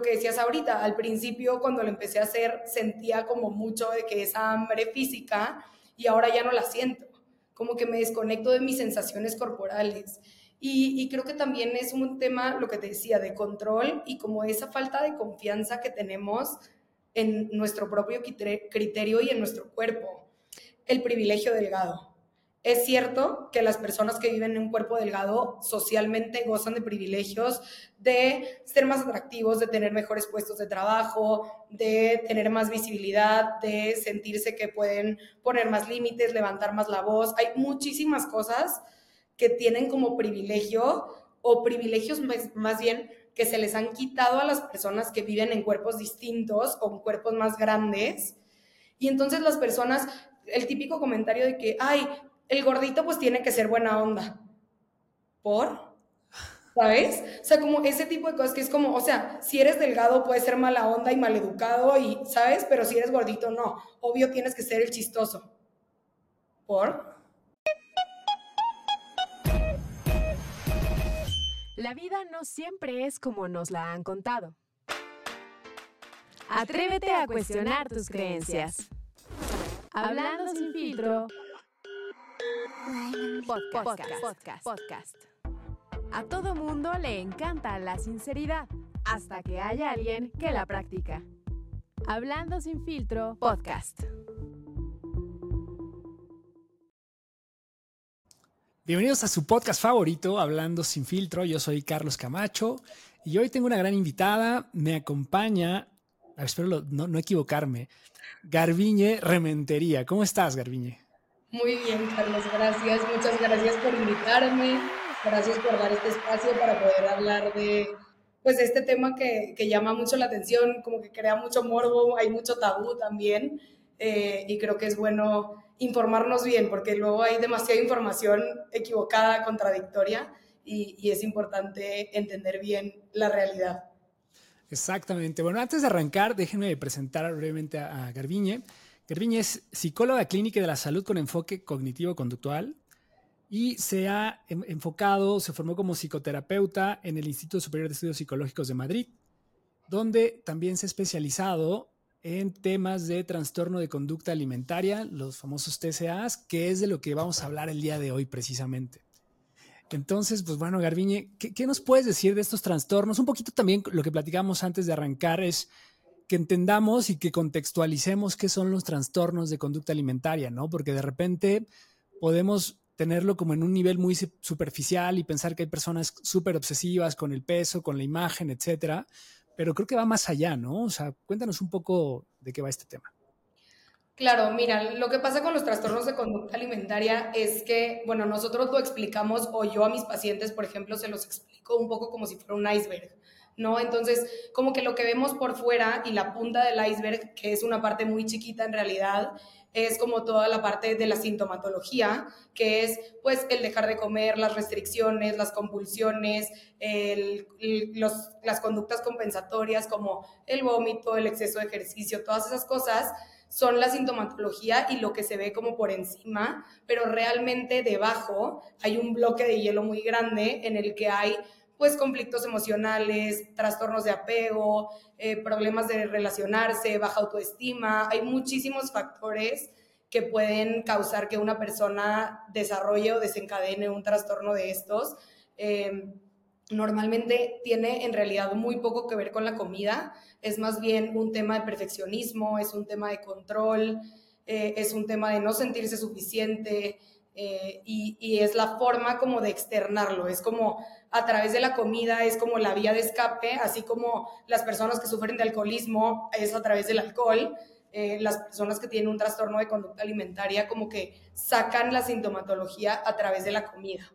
lo que decías ahorita, al principio cuando lo empecé a hacer sentía como mucho de que esa hambre física y ahora ya no la siento, como que me desconecto de mis sensaciones corporales. Y, y, creo que también es un tema, lo que te decía, de control y como esa falta de confianza que tenemos en nuestro propio criterio y en nuestro cuerpo. El privilegio delgado. Es cierto que las personas que viven en un cuerpo delgado socialmente gozan de privilegios de ser más atractivos, de tener mejores puestos de trabajo, de tener más visibilidad, de sentirse que pueden poner más límites, levantar más la voz. Hay muchísimas cosas que tienen como privilegio o privilegios más, bien que se les han quitado a las personas que viven en cuerpos distintos o en cuerpos más grandes. Y entonces las personas, el típico comentario de que, ay, el gordito pues tiene que ser buena onda. ¿Por? ¿Sabes? O sea, como ese tipo de cosas que es como, o sea, si eres delgado puedes ser mala onda y maleducado y, ¿sabes? Pero si eres gordito, no. Obvio tienes que ser el chistoso. ¿Por? La vida no siempre es como nos la han contado. Atrévete a cuestionar tus creencias. Hablando sin filtro Podcast, podcast, A todo mundo le encanta la sinceridad, hasta que haya alguien que la practica. Hablando sin filtro, podcast. Bienvenidos a su podcast favorito, Hablando sin filtro. Yo soy Carlos Camacho y hoy tengo una gran invitada. Me acompaña, espero no, no equivocarme, Garbiñe Rementería. ¿Cómo estás, Garbiñe? Muy bien, Carlos, gracias. Muchas gracias por invitarme. Gracias por dar este espacio para poder hablar de pues este tema que, que llama mucho la atención, como que crea mucho morbo, hay mucho tabú también, eh, y creo que es bueno informarnos bien, porque luego hay demasiada información equivocada, contradictoria, y, y es importante entender bien la realidad. Exactamente. Bueno, antes de arrancar, déjenme presentar brevemente a, a Garbiñe. Gerviña es psicóloga clínica de la salud con enfoque cognitivo-conductual y se ha enfocado, se formó como psicoterapeuta en el Instituto Superior de Estudios Psicológicos de Madrid, donde también se ha especializado en temas de trastorno de conducta alimentaria, los famosos TCAs, que es de lo que vamos a hablar el día de hoy precisamente. Entonces, pues bueno, Garbiñe, ¿qué, ¿qué, nos puedes decir de estos trastornos? Un poquito también lo que platicamos antes de arrancar es que entendamos y que contextualicemos qué son los trastornos de conducta alimentaria, ¿no? Porque de repente podemos tenerlo como en un nivel muy superficial y pensar que hay personas súper obsesivas con el peso, con la imagen, etcétera, pero creo que va más allá, ¿no? O sea, cuéntanos un poco de qué va este tema. Claro, mira, lo que pasa con los trastornos de conducta alimentaria es que, bueno, nosotros lo explicamos o yo a mis pacientes, por ejemplo, se los explico un poco como si fuera un iceberg. ¿No? Entonces, como que lo que vemos por fuera y la punta del iceberg, que es una parte muy chiquita en realidad, es como toda la parte de la sintomatología, que es pues el dejar de comer, las restricciones, las compulsiones, las conductas compensatorias como el vómito, el exceso de ejercicio, todas esas cosas son la sintomatología y lo que se ve como por encima, pero realmente debajo hay un bloque de hielo muy grande en el que hay pues conflictos emocionales, trastornos de apego, eh, problemas de relacionarse, baja autoestima. Hay muchísimos factores que pueden causar que una persona desarrolle o desencadene un trastorno de estos. Em, normalmente tiene en realidad muy poco que ver con la comida, es más bien un tema de perfeccionismo, es un tema de control, eh, es un tema de no sentirse suficiente, eh, y, es la forma como de externarlo, es como a través de la comida, es como la vía de escape, así como las personas que sufren de alcoholismo es a través del alcohol, eh, las personas que tienen un trastorno de conducta alimentaria como que sacan la sintomatología a través de la comida.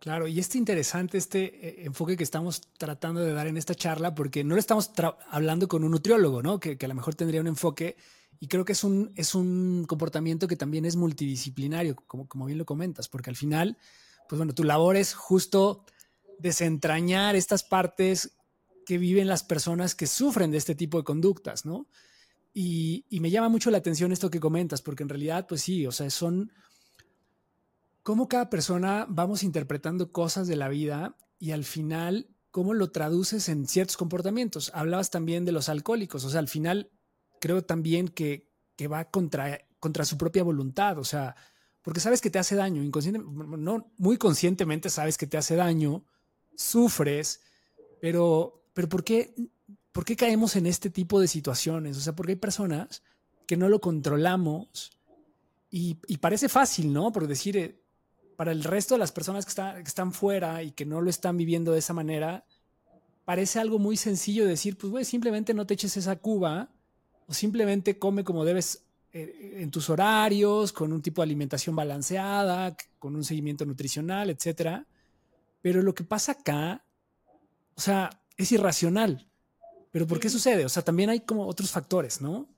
Claro, y es interesante este eh, enfoque que estamos tratando de dar en esta charla, porque no lo estamos hablando con un nutriólogo, ¿no? Que, que a lo mejor tendría un enfoque y creo que es un, es un comportamiento que también es multidisciplinario, como, como bien lo comentas, porque al final, pues bueno, tu labor es justo desentrañar estas partes que viven las personas que sufren de este tipo de conductas, ¿no? Y, me llama mucho la atención esto que comentas, porque en realidad, pues sí, o sea, son cómo cada persona vamos interpretando cosas de la vida y al final cómo lo traduces en ciertos comportamientos. Hablabas también de los alcohólicos, o sea, al final creo también que, que va contra, contra su propia voluntad, o sea, porque sabes que te hace daño, inconsciente, no, muy conscientemente sabes que te hace daño, sufres, pero, pero ¿por, qué, ¿por qué caemos en este tipo de situaciones? O sea, porque hay personas que no lo controlamos y, parece fácil, ¿no? Por decir, eh, para el resto de las personas que, están fuera y que no lo están viviendo de esa manera, parece algo muy sencillo decir, pues, güey, simplemente no te eches esa cuba o simplemente come como debes en tus horarios, con un tipo de alimentación balanceada, con un seguimiento nutricional, etcétera. Pero lo que pasa acá, o sea, es irracional. Pero ¿por qué sucede? O sea, también hay como otros factores, ¿no?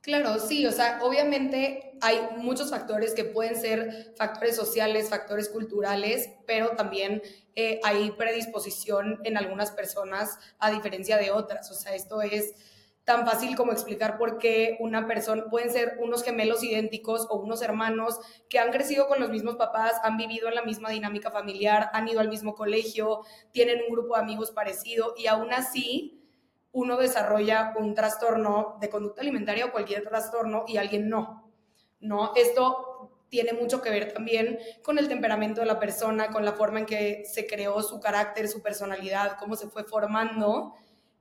Claro, sí, o sea, obviamente hay muchos factores que pueden ser factores sociales, factores culturales, pero también eh, hay predisposición en algunas personas a diferencia de otras. O sea, esto es tan fácil como explicar por qué una persona, pueden ser unos gemelos idénticos o unos hermanos que han crecido con los mismos papás, han vivido en la misma dinámica familiar, han ido al mismo colegio, tienen un grupo de amigos parecido y aún así uno desarrolla un trastorno de conducta alimentaria o cualquier trastorno y alguien no. No, esto tiene mucho que ver también con el temperamento de la persona, con la forma en que se creó su carácter, su personalidad, cómo se fue formando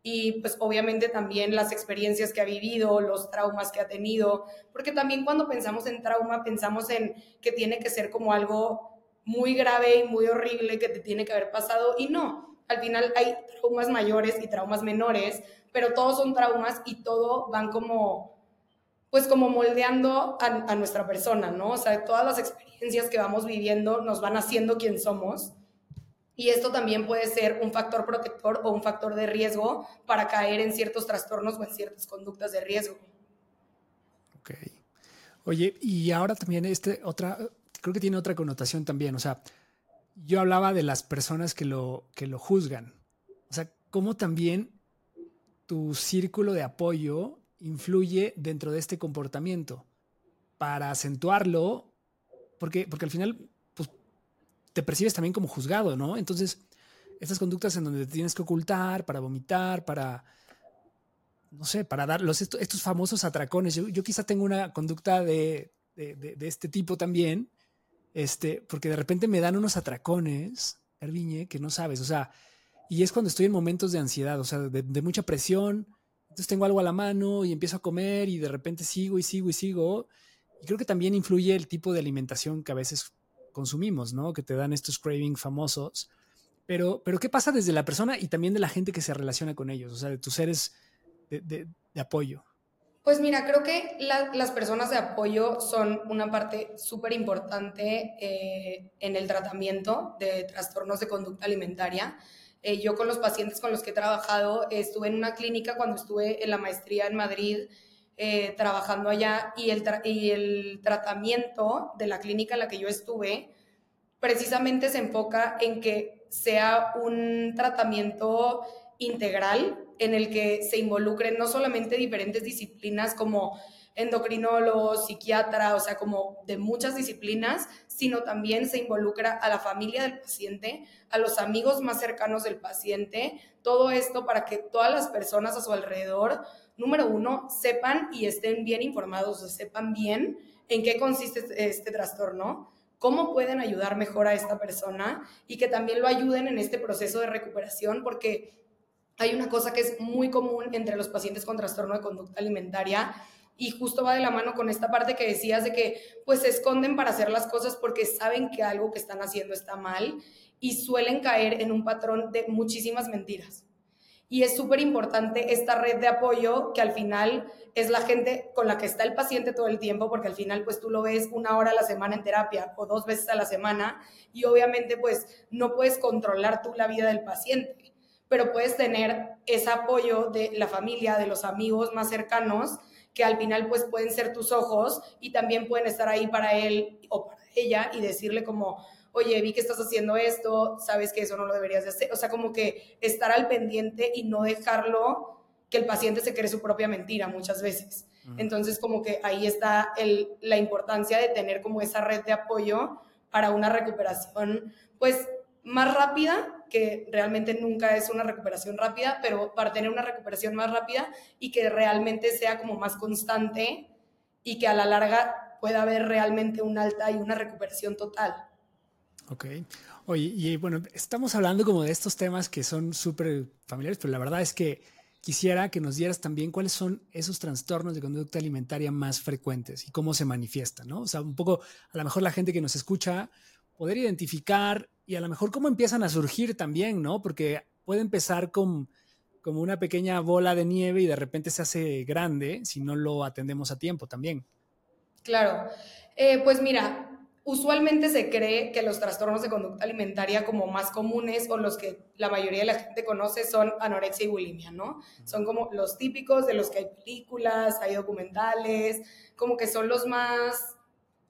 y pues obviamente también las experiencias que ha vivido, los traumas que ha tenido, porque también cuando pensamos en trauma pensamos en que tiene que ser como algo muy grave y muy horrible que te tiene que haber pasado y no, al final hay traumas mayores y traumas menores, pero todos son traumas y todo van como pues como moldeando a, a nuestra persona, ¿no? O sea, todas las experiencias que vamos viviendo nos van haciendo quien somos y esto también puede ser un factor protector o un factor de riesgo para caer en ciertos trastornos o en ciertas conductas de riesgo. Ok. Oye, y ahora también este otra, creo que tiene otra connotación también. O sea, yo hablaba de las personas que lo, que lo juzgan. O sea, cómo también tu círculo de apoyo influye dentro de este comportamiento para acentuarlo, porque, porque al final te percibes también como juzgado, ¿no? Entonces, estas conductas en donde te tienes que ocultar para vomitar, para, no sé, para dar los, estos, famosos atracones. Yo, quizá tengo una conducta de, de, este tipo también, este, porque de repente me dan unos atracones, Erviñe, que no sabes, o sea, y es cuando estoy en momentos de ansiedad, o sea, de, mucha presión, entonces tengo algo a la mano y empiezo a comer y de repente sigo y sigo y sigo. Y creo que también influye el tipo de alimentación que a veces consumimos, ¿no? Que te dan estos cravings famosos. Pero, pero ¿qué pasa desde la persona y también de la gente que se relaciona con ellos? O sea, de tus seres de, apoyo. Pues mira, creo que las personas de apoyo son una parte súper importante eh, en el tratamiento de trastornos de conducta alimentaria. Eh, yo con los pacientes con los que he trabajado, estuve en una clínica cuando estuve en la maestría en Madrid eh, trabajando allá y el, y el tratamiento de la clínica en la que yo estuve precisamente se enfoca en que sea un tratamiento integral en el que se involucren no solamente diferentes disciplinas como endocrinólogo, psiquiatra, o sea, como de muchas disciplinas, sino también se involucra a la familia del paciente, a los amigos más cercanos del paciente, todo esto para que todas las personas a su alrededor número uno, sepan y estén bien informados, o sepan bien en qué consiste este, este trastorno, cómo pueden ayudar mejor a esta persona y que también lo ayuden en este proceso de recuperación, porque hay una cosa que es muy común entre los pacientes con trastorno de conducta alimentaria y justo va de la mano con esta parte que decías de que pues se esconden para hacer las cosas porque saben que algo que están haciendo está mal y suelen caer en un patrón de muchísimas mentiras. Y es súper importante esta red de apoyo que al final es la gente con la que está el paciente todo el tiempo, porque al final pues tú lo ves una hora a la semana en terapia o dos veces a la semana y obviamente pues no puedes controlar tú la vida del paciente, pero puedes tener ese apoyo de la familia, de los amigos más cercanos, que al final pues pueden ser tus ojos y también pueden estar ahí para él o para ella y decirle como, oye, vi que estás haciendo esto, sabes que eso no lo deberías de hacer. O sea, como que estar al pendiente y no dejarlo que el paciente se cree su propia mentira muchas veces. Entonces, como que ahí está el, la importancia de tener como esa red de apoyo para una recuperación, pues, más rápida que realmente nunca es una recuperación rápida, pero para tener una recuperación más rápida y que realmente sea como más constante y que a la larga pueda haber realmente un alta y una recuperación total. Ok. Oye, y bueno, estamos hablando como de estos temas que son súper familiares, pero la verdad es que quisiera que nos dieras también cuáles son esos trastornos de conducta alimentaria más frecuentes y cómo se manifiestan, ¿no? O sea, un poco, a lo mejor la gente que nos escucha, poder identificar y a lo mejor cómo empiezan a surgir también, ¿no? Porque puede empezar con como una pequeña bola de nieve y de repente se hace grande si no lo atendemos a tiempo también. Claro. Eh, pues mira, usualmente se cree que los trastornos de conducta alimentaria como más comunes o los que la mayoría de la gente conoce son anorexia y bulimia, ¿no? Son como los típicos de los que hay películas, hay documentales, como que son los más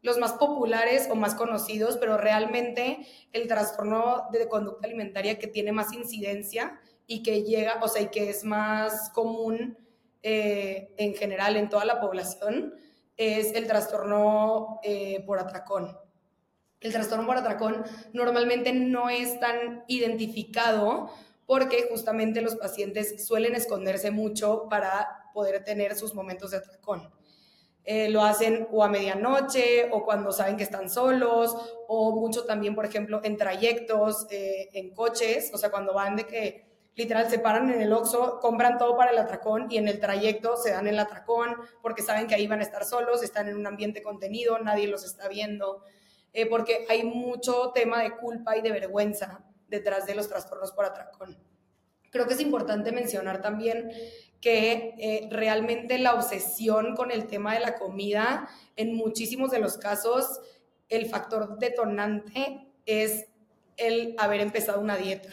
los más populares o más conocidos, pero realmente el trastorno de conducta alimentaria que tiene más incidencia y que llega, o sea, y que es más común eh, en general en toda la población, es el trastorno eh, por atracón. El trastorno por atracón normalmente no es tan identificado porque justamente los pacientes suelen esconderse mucho para poder tener sus momentos de atracón. Eh, lo hacen o a medianoche o cuando saben que están solos o mucho también, por ejemplo, en trayectos, eh, en coches, o sea, cuando van de que literal se paran en el Oxxo, compran todo para el atracón y en el trayecto se dan el atracón porque saben que ahí van a estar solos, están en un ambiente contenido, nadie los está viendo. Eh, porque hay mucho tema de culpa y de vergüenza detrás de los trastornos por atracón. Creo que es importante mencionar también que eh, realmente la obsesión con el tema de la comida, en muchísimos de los casos, el factor detonante es el haber empezado una dieta.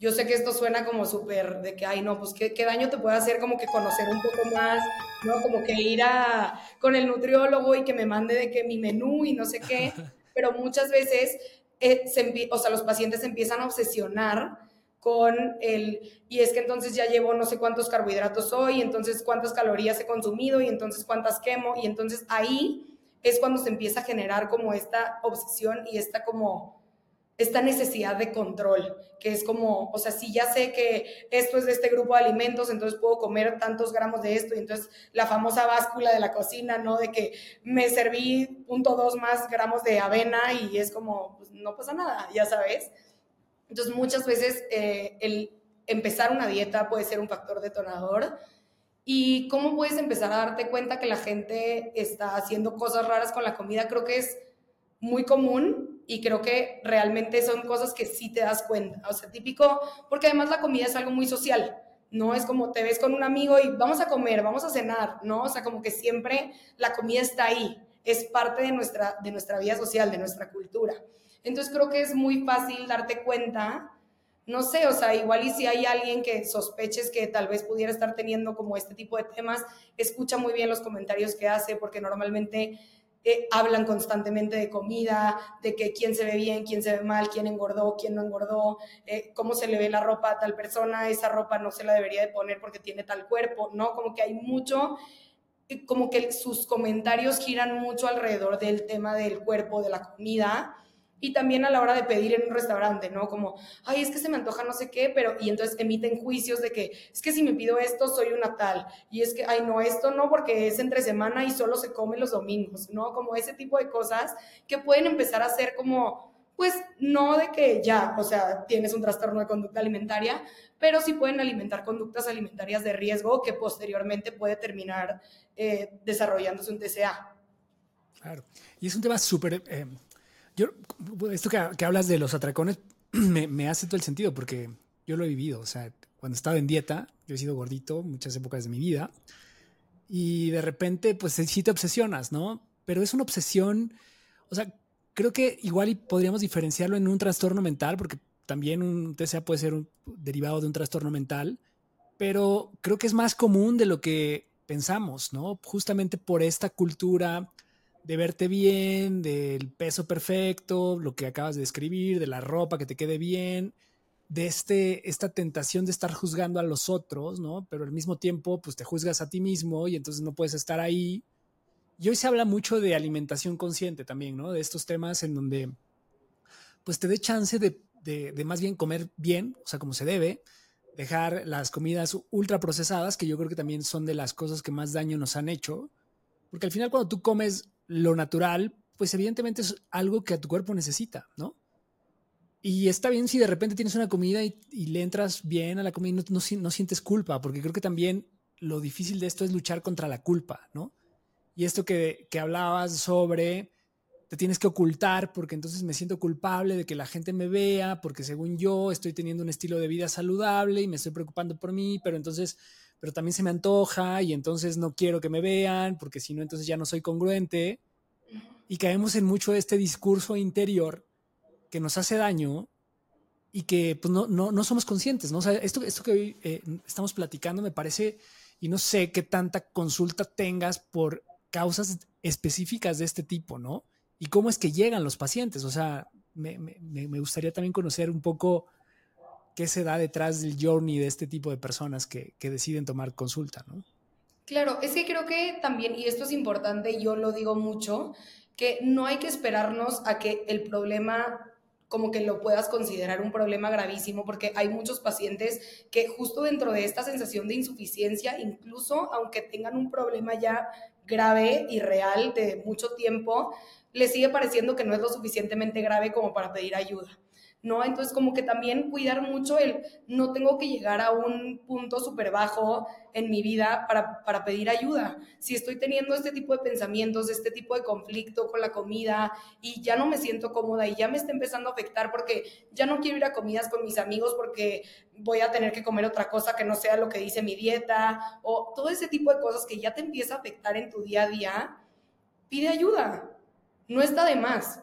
Yo sé que esto suena como súper de que, ay, no, pues ¿qué, ¿qué, daño te puede hacer como que conocer un poco más, ¿no? Como que ir a, con el nutriólogo y que me mande de que mi menú y no sé qué. pero muchas veces eh, o sea, los pacientes empiezan a obsesionar con el, y es que entonces ya llevo no sé cuántos carbohidratos hoy, entonces cuántas calorías he consumido y entonces cuántas quemo, y entonces ahí es cuando se empieza a generar como esta obsesión y esta como esta necesidad de control, que es como, o sea, si ya sé que esto es de este grupo de alimentos, entonces puedo comer tantos gramos de esto, y entonces la famosa báscula de la cocina, ¿no? De que me serví punto dos más gramos de avena y es como, pues no pasa nada, ya sabes. Entonces muchas veces eh, el empezar una dieta puede ser un factor detonador. ¿Y cómo puedes empezar a darte cuenta que la gente está haciendo cosas raras con la comida? Creo que es muy común y creo que realmente son cosas que sí te das cuenta. O sea, típico, porque además la comida es algo muy social. No es como te ves con un amigo y vamos a comer, vamos a cenar, ¿no? O sea, como que siempre la comida está ahí, es parte de nuestra, de nuestra vida social, de nuestra cultura. Entonces creo que es muy fácil darte cuenta, no sé, o sea, igual y si hay alguien que sospeches que tal vez pudiera estar teniendo como este tipo de temas, escucha muy bien los comentarios que hace, porque normalmente eh, hablan constantemente de comida, de que quién se ve bien, quién se ve mal, quién engordó, quién no engordó, eh, cómo se le ve la ropa a tal persona, esa ropa no se la debería de poner porque tiene tal cuerpo, ¿no? Como que hay mucho, eh, como que sus comentarios giran mucho alrededor del tema del cuerpo, de la comida, y también a la hora de pedir en un restaurante, ¿no? Como, ay, es que se me antoja no sé qué, pero, y entonces emiten juicios de que, es que si me pido esto, soy una tal, y es que, ay, no, esto no, porque es entre semana y solo se come los domingos, ¿no? Como ese tipo de cosas que pueden empezar a ser como, pues, no de que ya, o sea, tienes un trastorno de conducta alimentaria, pero sí pueden alimentar conductas alimentarias de riesgo que posteriormente puede terminar eh, desarrollándose un TCA. Claro, y es un tema súper... Eh, yo, esto que, hablas de los atracones me, hace todo el sentido porque yo lo he vivido. O sea, cuando estaba en dieta, yo he sido gordito muchas épocas de mi vida y de repente, pues sí te obsesionas, ¿no? Pero es una obsesión, o sea, creo que igual podríamos diferenciarlo en un trastorno mental porque también un TCA puede ser un, derivado de un trastorno mental, pero creo que es más común de lo que pensamos, ¿no? Justamente por esta cultura de verte bien, del peso perfecto, lo que acabas de describir, de la ropa que te quede bien, de este, esta tentación de estar juzgando a los otros, ¿no? Pero al mismo tiempo, pues te juzgas a ti mismo y entonces no puedes estar ahí. Y hoy se habla mucho de alimentación consciente también, ¿no? De estos temas en donde, pues te dé chance de de, de, más bien comer bien, o sea, como se debe, dejar las comidas ultra procesadas, que yo creo que también son de las cosas que más daño nos han hecho, porque al final cuando tú comes lo natural, pues evidentemente es algo que a tu cuerpo necesita, ¿no? Y está bien si de repente tienes una comida y, le entras bien a la comida y no, sientes culpa, porque creo que también lo difícil de esto es luchar contra la culpa, ¿no? Y esto que hablabas sobre te tienes que ocultar porque entonces me siento culpable de que la gente me vea, porque según yo estoy teniendo un estilo de vida saludable y me estoy preocupando por mí, pero entonces, pero también se me antoja y entonces no quiero que me vean, porque si no, entonces ya no soy congruente. Y caemos en mucho este discurso interior que nos hace daño y que pues, no, no, no somos conscientes, ¿no? O sea, esto, esto que hoy eh, estamos platicando me parece, y no sé qué tanta consulta tengas por causas específicas de este tipo, ¿no? Y cómo es que llegan los pacientes. O sea, me, me, me gustaría también conocer un poco qué se da detrás del journey de este tipo de personas que, que deciden tomar consulta, ¿no? Claro, es que creo que también, y esto es importante, yo lo digo mucho, que no hay que esperarnos a que el problema como que lo puedas considerar un problema gravísimo, porque hay muchos pacientes que justo dentro de esta sensación de insuficiencia, incluso aunque tengan un problema ya grave y real de mucho tiempo, les sigue pareciendo que no es lo suficientemente grave como para pedir ayuda. ¿No? Entonces, como que también cuidar mucho el no tengo que llegar a un punto súper bajo en mi vida para, para, pedir ayuda. Si estoy teniendo este tipo de pensamientos, este tipo de conflicto con la comida y ya no me siento cómoda y ya me está empezando a afectar porque ya no quiero ir a comidas con mis amigos porque voy a tener que comer otra cosa que no sea lo que dice mi dieta o todo ese tipo de cosas que ya te empieza a afectar en tu día a día, pide ayuda. No está de más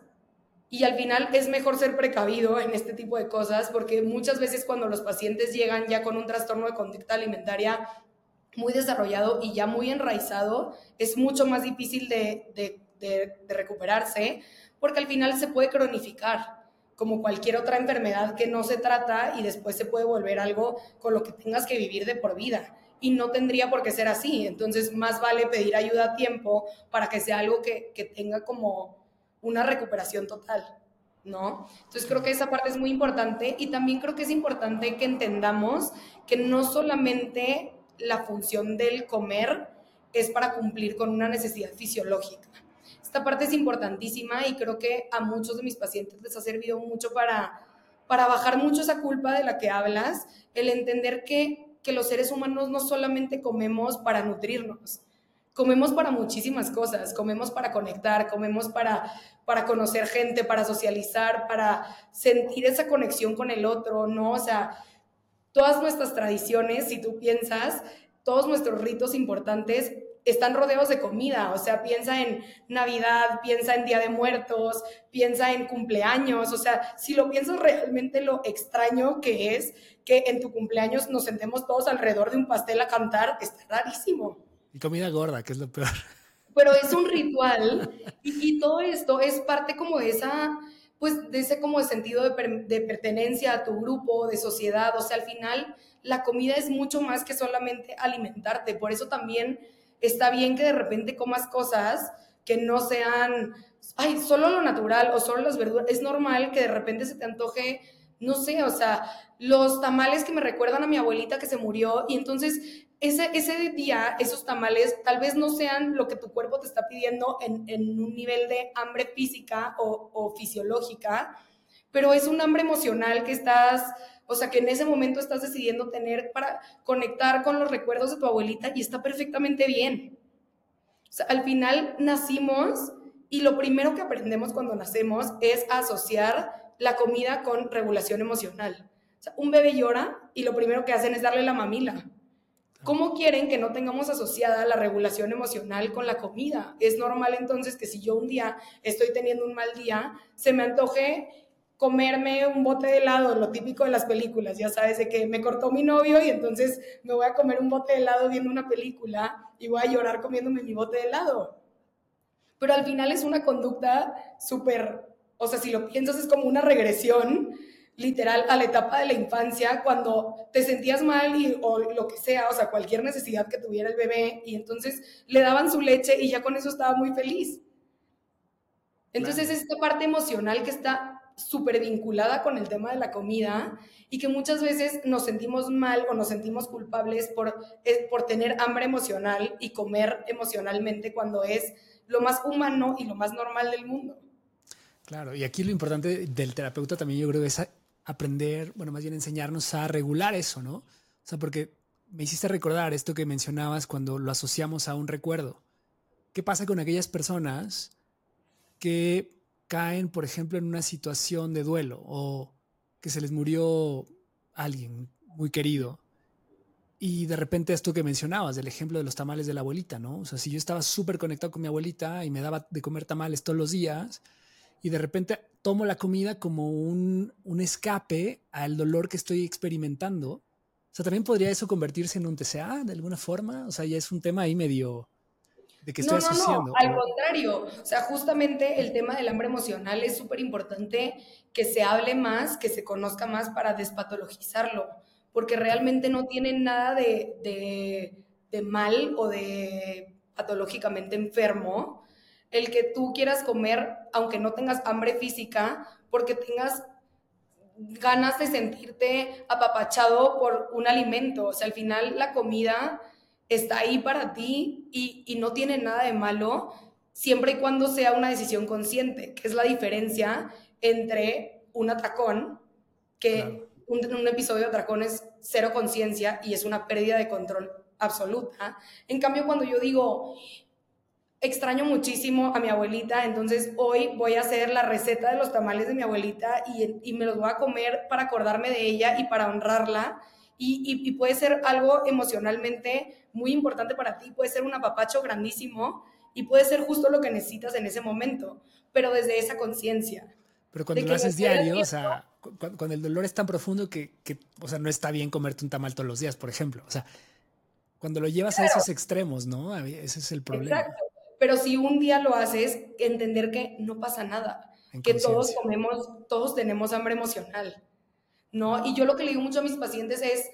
y al final es mejor ser precavido en este tipo de cosas porque muchas veces cuando los pacientes llegan ya con un trastorno de conducta alimentaria muy desarrollado y ya muy enraizado, es mucho más difícil de, recuperarse porque al final se puede cronificar como cualquier otra enfermedad que no se trata y después se puede volver algo con lo que tengas que vivir de por vida. Y no tendría por qué ser así. Entonces, más vale pedir ayuda a tiempo para que sea algo que, que tenga como una recuperación total, ¿no? Entonces creo que esa parte es muy importante y también creo que es importante que entendamos que no solamente la función del comer es para cumplir con una necesidad fisiológica. Esta parte es importantísima y creo que a muchos de mis pacientes les ha servido mucho para, para bajar mucho esa culpa de la que hablas, el entender que, que los seres humanos no solamente comemos para nutrirnos, comemos para muchísimas cosas, comemos para conectar, comemos para, para conocer gente, para socializar, para sentir esa conexión con el otro, ¿no? O sea, todas nuestras tradiciones, si tú piensas, todos nuestros ritos importantes están rodeados de comida, o sea, piensa en Navidad, piensa en Día de Muertos, piensa en cumpleaños, o sea, si lo piensas realmente lo extraño que es que en tu cumpleaños nos sentemos todos alrededor de un pastel a cantar, está rarísimo. Y comida gorda, que es lo peor. Pero es un ritual y, todo esto es parte como de esa, pues de ese como sentido de, de pertenencia a tu grupo, de sociedad. O sea, al final la comida es mucho más que solamente alimentarte. Por eso también está bien que de repente comas cosas que no sean, ay, solo lo natural o solo las verduras. Es normal que de repente se te antoje, no sé, o sea, los tamales que me recuerdan a mi abuelita que se murió y entonces ese, ese día, esos tamales, tal vez no sean lo que tu cuerpo te está pidiendo en, en un nivel de hambre física o, o, fisiológica, pero es un hambre emocional que estás, o sea, que en ese momento estás decidiendo tener para conectar con los recuerdos de tu abuelita y está perfectamente bien. O sea, al final nacimos y lo primero que aprendemos cuando nacemos es asociar la comida con regulación emocional. O sea, un bebé llora y lo primero que hacen es darle la mamila ¿Cómo quieren que no tengamos asociada la regulación emocional con la comida? Es normal entonces que si yo un día estoy teniendo un mal día, se me antoje comerme un bote de helado, lo típico de las películas, ya sabes, de que me cortó mi novio y entonces me voy a comer un bote de helado viendo una película y voy a llorar comiéndome mi bote de helado. Pero al final es una conducta súper, o sea, si lo piensas es como una regresión literal a la etapa de la infancia cuando te sentías mal y, o lo que sea, o sea, cualquier necesidad que tuviera el bebé y entonces le daban su leche y ya con eso estaba muy feliz. Entonces esta parte emocional que está súper vinculada con el tema de la comida y que muchas veces nos sentimos mal o nos sentimos culpables por, eh, por tener hambre emocional y comer emocionalmente cuando es lo más humano y lo más normal del mundo. Claro, y aquí lo importante del terapeuta también yo creo es aprender, bueno, más bien enseñarnos a regular eso, ¿no? O sea, porque me hiciste recordar esto que mencionabas cuando lo asociamos a un recuerdo. ¿Qué pasa con aquellas personas que caen, por ejemplo, en una situación de duelo o que se les murió alguien muy querido. Y de repente esto que mencionabas, del ejemplo de los tamales de la abuelita, ¿no? O sea, si yo estaba súper conectado con mi abuelita y me daba de comer tamales todos los días, y de repente tomo la comida como un, un escape al dolor que estoy experimentando, o sea, también podría eso convertirse en un TCA de alguna forma, o sea, ya es un tema ahí medio, no, no, no, al contrario. O sea, justamente el tema del hambre emocional es súper importante que se hable más, que se conozca más para despatologizarlo, porque realmente no tiene nada de, de mal o de patológicamente enfermo el que tú quieras comer, aunque no tengas hambre física, porque tengas ganas de sentirte apapachado por un alimento. O sea, al final la comida está ahí para ti y, no tiene nada de malo siempre y cuando sea una decisión consciente, que es la diferencia entre un atracón, que un, episodio de atracón es cero conciencia y es una pérdida de control absoluta. En cambio, cuando yo digo, extraño muchísimo a mi abuelita, entonces hoy voy a hacer la receta de los tamales de mi abuelita y, y me los voy a comer para acordarme de ella y para honrarla y, puede ser algo emocionalmente muy importante para ti, puede ser un apapacho grandísimo y puede ser justo lo que necesitas en ese momento, pero desde esa conciencia. Pero cuando lo haces diario, o sea, cuando, el dolor es tan profundo que, o sea, no está bien comerte un tamal todos los días, por ejemplo. O sea, cuando lo llevas a esos extremos, ¿no? Ese es el problema. Exacto. Pero si un día lo haces, entender que no pasa nada, que todos comemos, todos tenemos hambre emocional ¿no? Y yo lo que le digo mucho a mis pacientes es,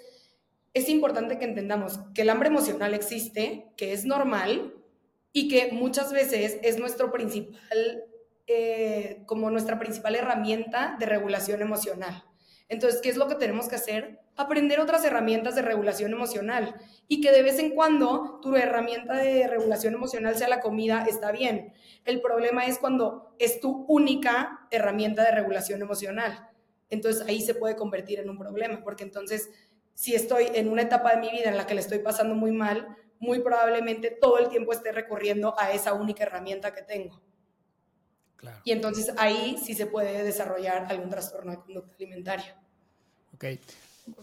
es importante que entendamos que el hambre emocional existe, que es normal y que muchas veces es nuestro principal, eh, como nuestra principal herramienta de regulación emocional. Entonces, ¿qué es lo que tenemos que hacer? Aprender otras herramientas de regulación emocional y que de vez en cuando tu herramienta de regulación emocional sea la comida, está bien. El problema es cuando es tu única herramienta de regulación emocional entonces ahí se puede convertir en un problema, porque entonces si estoy en una etapa de mi vida en la que le estoy pasando muy mal, muy probablemente todo el tiempo esté recurriendo a esa única herramienta que tengo. Y entonces ahí sí se puede desarrollar algún trastorno de conducta alimentaria. Ok.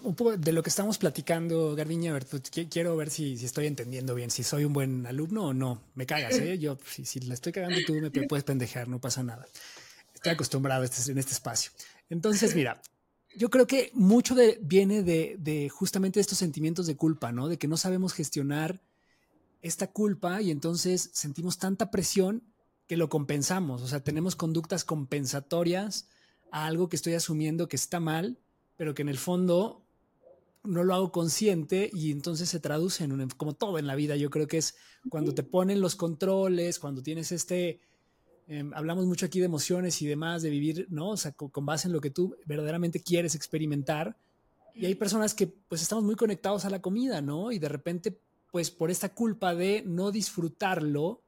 Un poco de lo que estamos platicando, Garbiña, ver, pues, quiero ver si, estoy entendiendo bien, si soy un buen alumno o no. Me cagas, ¿eh? Yo, si, si la estoy cagando, tú me puedes pendejar, no pasa nada. Estoy acostumbrado este, en este espacio. Entonces, mira, yo creo que mucho de, viene de, de, justamente estos sentimientos de culpa, ¿no? De que no sabemos gestionar esta culpa y entonces sentimos tanta presión que lo compensamos. O sea, tenemos conductas compensatorias a algo que estoy asumiendo que está mal, pero que en el fondo no lo hago consciente y entonces se traduce en un, como todo en la vida. Yo creo que es cuando te ponen los controles, cuando tienes este Em, hablamos mucho aquí de emociones y demás, de vivir, ¿no? O sea, con, base en lo que tú verdaderamente quieres experimentar. Y hay personas que pues estamos muy conectados a la comida, ¿no? Y de repente, pues por esta culpa de no disfrutarlo,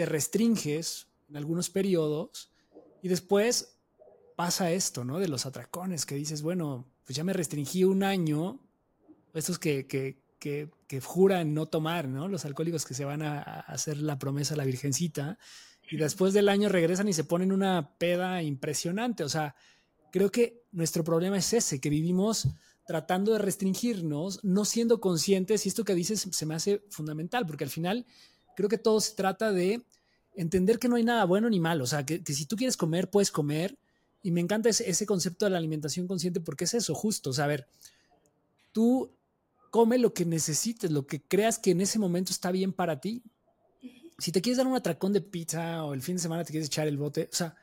te restringes en algunos periodos y después pasa esto, ¿no? De los atracones, que dices, bueno, pues ya me restringí un año, estos que, que, que, que juran no tomar, ¿no? Los alcohólicos que se van a, a hacer la promesa a la virgencita y después del año regresan y se ponen una peda impresionante. O sea, creo que nuestro problema es ese, que vivimos tratando de restringirnos, no siendo conscientes, y esto que dices se me hace fundamental, porque al final creo que todo se trata de entender que no hay nada bueno ni malo, o sea, que, si tú quieres comer, puedes comer, y me encanta ese, ese, concepto de la alimentación consciente porque es eso, justo, o sea, a ver, tú come lo que necesites, lo que creas que en ese momento está bien para ti, si te quieres dar un atracón de pizza o el fin de semana te quieres echar el bote, o sea,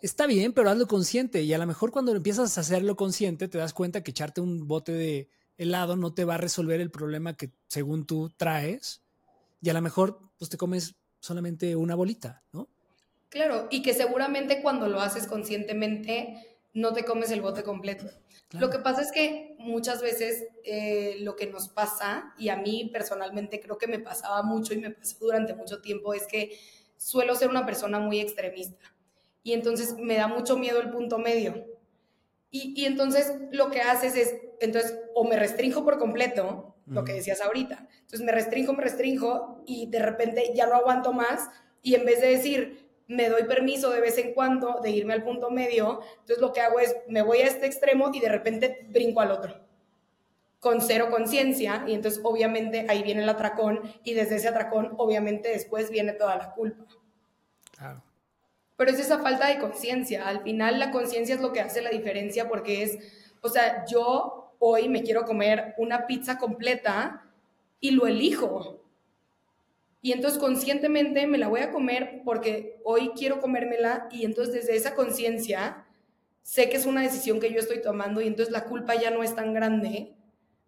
está bien, pero hazlo consciente. Y a lo mejor cuando empiezas a hacerlo consciente, te das cuenta que echarte un bote de helado no te va a resolver el problema que según tú traes. Y a lo mejor, pues te comes solamente una bolita, ¿no? Claro, y que seguramente cuando lo haces conscientemente no te comes el bote completo. Lo que pasa es que muchas veces eh, lo que nos pasa, y a mí personalmente creo que me pasaba mucho y me pasó durante mucho tiempo, es que suelo ser una persona muy extremista. Y entonces me da mucho miedo el punto medio. Y, y entonces lo que haces es, entonces, o me restringo por completo, lo que decías ahorita. Entonces me restringo, me restringo y de repente ya no aguanto más y en vez de decir, me doy permiso de vez en cuando de irme al punto medio, entonces lo que hago es, me voy a este extremo y de repente brinco al otro, con cero conciencia, y entonces obviamente ahí viene el atracón, y desde ese atracón obviamente después viene toda la culpa. Claro. Pero es esa falta de conciencia, al final la conciencia es lo que hace la diferencia porque es, o sea, yo hoy me quiero comer una pizza completa y lo elijo, y entonces conscientemente me la voy a comer porque hoy quiero comérmela y entonces desde esa conciencia sé que es una decisión que yo estoy tomando y entonces la culpa ya no es tan grande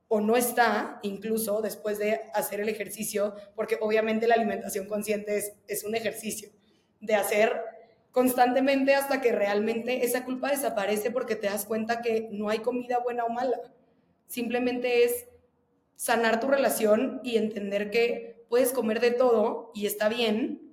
o no está incluso después de hacer el ejercicio, porque obviamente la alimentación consciente es, un ejercicio de hacer constantemente hasta que realmente esa culpa desaparece porque te das cuenta que no hay comida buena o mala. Simplemente es sanar tu relación y entender que puedes comer de todo y está bien,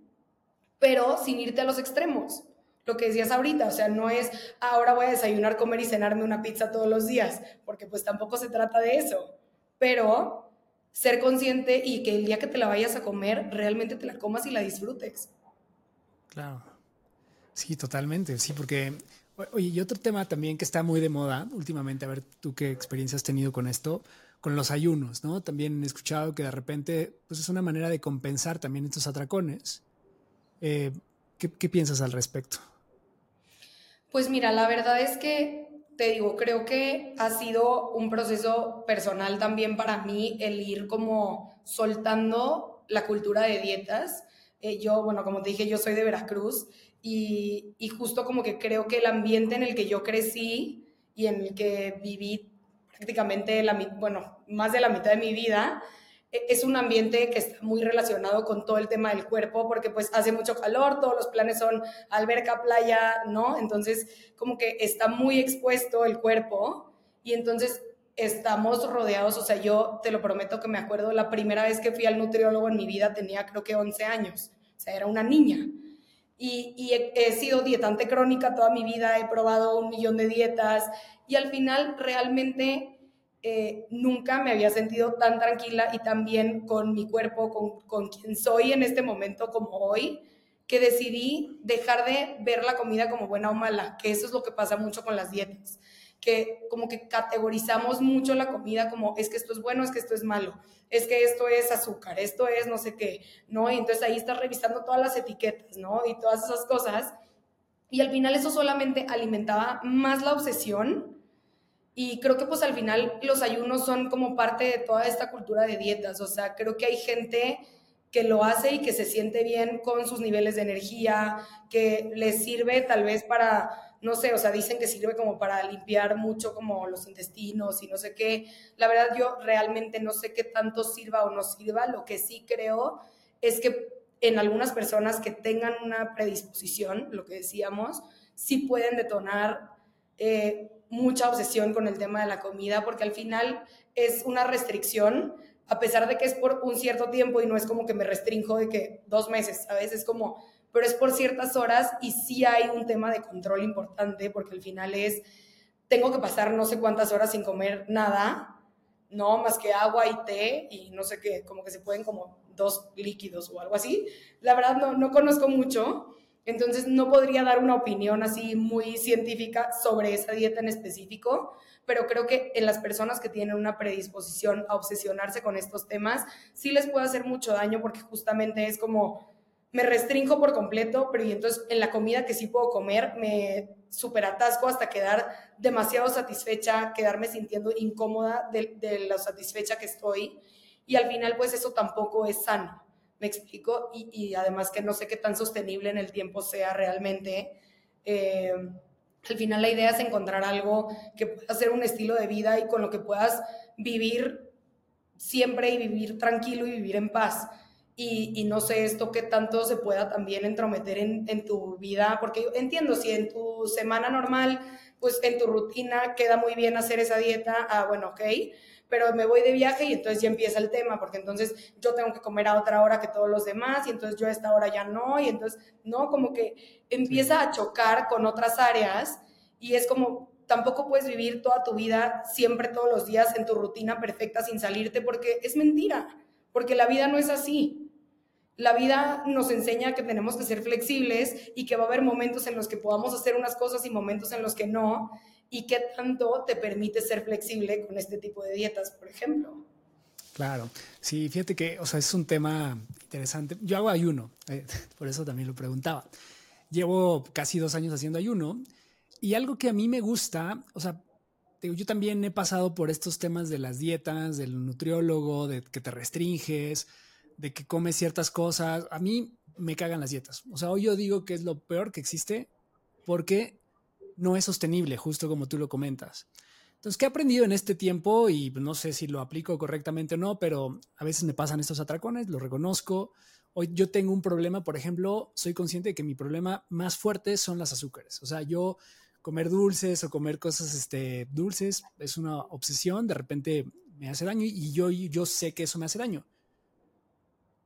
pero sin irte a los extremos. Lo que decías ahorita, o sea, no es ahora voy a desayunar, comer y cenarme una pizza todos los días, porque pues tampoco se trata de eso, pero ser consciente y que el día que te la vayas a comer, realmente te la comas y la disfrutes. Claro. Sí, totalmente, sí, porque, oye, y otro tema también que está muy de moda últimamente, a ver tú qué experiencia has tenido con esto, con los ayunos, ¿no? También he escuchado que de repente pues es una manera de compensar también estos atracones. Eh, ¿qué, ¿Qué piensas al respecto? Pues mira, la verdad es que te digo, creo que ha sido un proceso personal también para mí el ir como soltando la cultura de dietas. Eh, yo, bueno, como te dije, yo soy de Veracruz y, justo como que creo que el ambiente en el que yo crecí y en el que viví prácticamente la, bueno, más de la mitad de mi vida, e, es un ambiente que está muy relacionado con todo el tema del cuerpo, porque pues hace mucho calor, todos los planes son alberca, playa, ¿no? Entonces, como que está muy expuesto el cuerpo y entonces estamos rodeados, o sea, yo te lo prometo que me acuerdo, la primera vez que fui al nutriólogo en mi vida tenía creo que 11 años, o sea, era una niña. Y, y he, he sido dietante crónica toda mi vida, he probado un millón de dietas y al final realmente eh, nunca me había sentido tan tranquila y tan bien con mi cuerpo, con, con quien soy en este momento como hoy, que decidí dejar de ver la comida como buena o mala, que eso es lo que pasa mucho con las dietas, que como que categorizamos mucho la comida como es que esto es bueno, es que esto es malo, es que esto es azúcar, esto es no sé qué, ¿no? Y entonces ahí estás revisando todas las etiquetas, ¿no? Y todas esas cosas. Y al final eso solamente alimentaba más la obsesión y creo que pues al final los ayunos son como parte de toda esta cultura de dietas. O sea, creo que hay gente que lo hace y que se siente bien con sus niveles de energía, que les sirve tal vez para, no sé, o sea, dicen que sirve como para limpiar mucho como los intestinos y no sé qué. La verdad yo realmente no sé qué tanto sirva o no sirva. Lo que sí creo es que en algunas personas que tengan una predisposición, lo que decíamos, sí pueden detonar eh, mucha obsesión con el tema de la comida, porque al final es una restricción, a pesar de que es por un cierto tiempo y no es como que me restringo de que dos meses, ¿sabes? Es como, pero es por ciertas horas y sí hay un tema de control importante, porque al final es, tengo que pasar no sé cuántas horas sin comer nada, no, más que agua y té y no sé qué, como que se pueden como dos líquidos o algo así. La verdad no, no conozco mucho, entonces no podría dar una opinión así muy científica sobre esa dieta en específico, pero creo que en las personas que tienen una predisposición a obsesionarse con estos temas, sí les puede hacer mucho daño porque justamente es como me restringo por completo, pero y entonces en la comida que sí puedo comer me super atasco hasta quedar demasiado satisfecha, quedarme sintiendo incómoda de, de lo satisfecha que estoy y al final pues eso tampoco es sano me explico, y, además que no sé qué tan sostenible en el tiempo sea realmente. Eh, al final la idea es encontrar algo que pueda ser un estilo de vida y con lo que puedas vivir siempre y vivir tranquilo y vivir en paz. Y, no sé esto qué tanto se pueda también entrometer en, tu vida, porque yo entiendo si en tu semana normal, pues en tu rutina queda muy bien hacer esa dieta, ah, bueno, ok, pero me voy de viaje y entonces ya empieza el tema, porque entonces yo tengo que comer a otra hora que todos los demás y entonces yo a esta hora ya no, y entonces, no, como que empieza a chocar con otras áreas y es como, tampoco puedes vivir toda tu vida siempre todos los días en tu rutina perfecta sin salirte porque es mentira, porque la vida no es así. La vida nos enseña que tenemos que ser flexibles y que va a haber momentos en los que podamos hacer unas cosas y momentos en los que no. ¿Y qué tanto te permite ser flexible con este tipo de dietas, por ejemplo? Claro, sí, fíjate que, o sea, es un tema interesante. Yo hago ayuno, eh, por eso también lo preguntaba. Llevo casi dos años haciendo ayuno y algo que a mí me gusta, o sea, yo también he pasado por estos temas de las dietas, del nutriólogo, de que te restringes, de que comes ciertas cosas. A mí me cagan las dietas. O sea, hoy yo digo que es lo peor que existe porque no es sostenible, justo como tú lo comentas. Entonces, ¿qué he aprendido en este tiempo? Y no sé si lo aplico correctamente o no, pero a veces me pasan estos atracones, lo reconozco. Hoy yo tengo un problema, por ejemplo, soy consciente de que mi problema más fuerte son las azúcares. O sea, yo comer dulces o comer cosas este, dulces es una obsesión, de repente me hace daño y yo, yo sé que eso me hace daño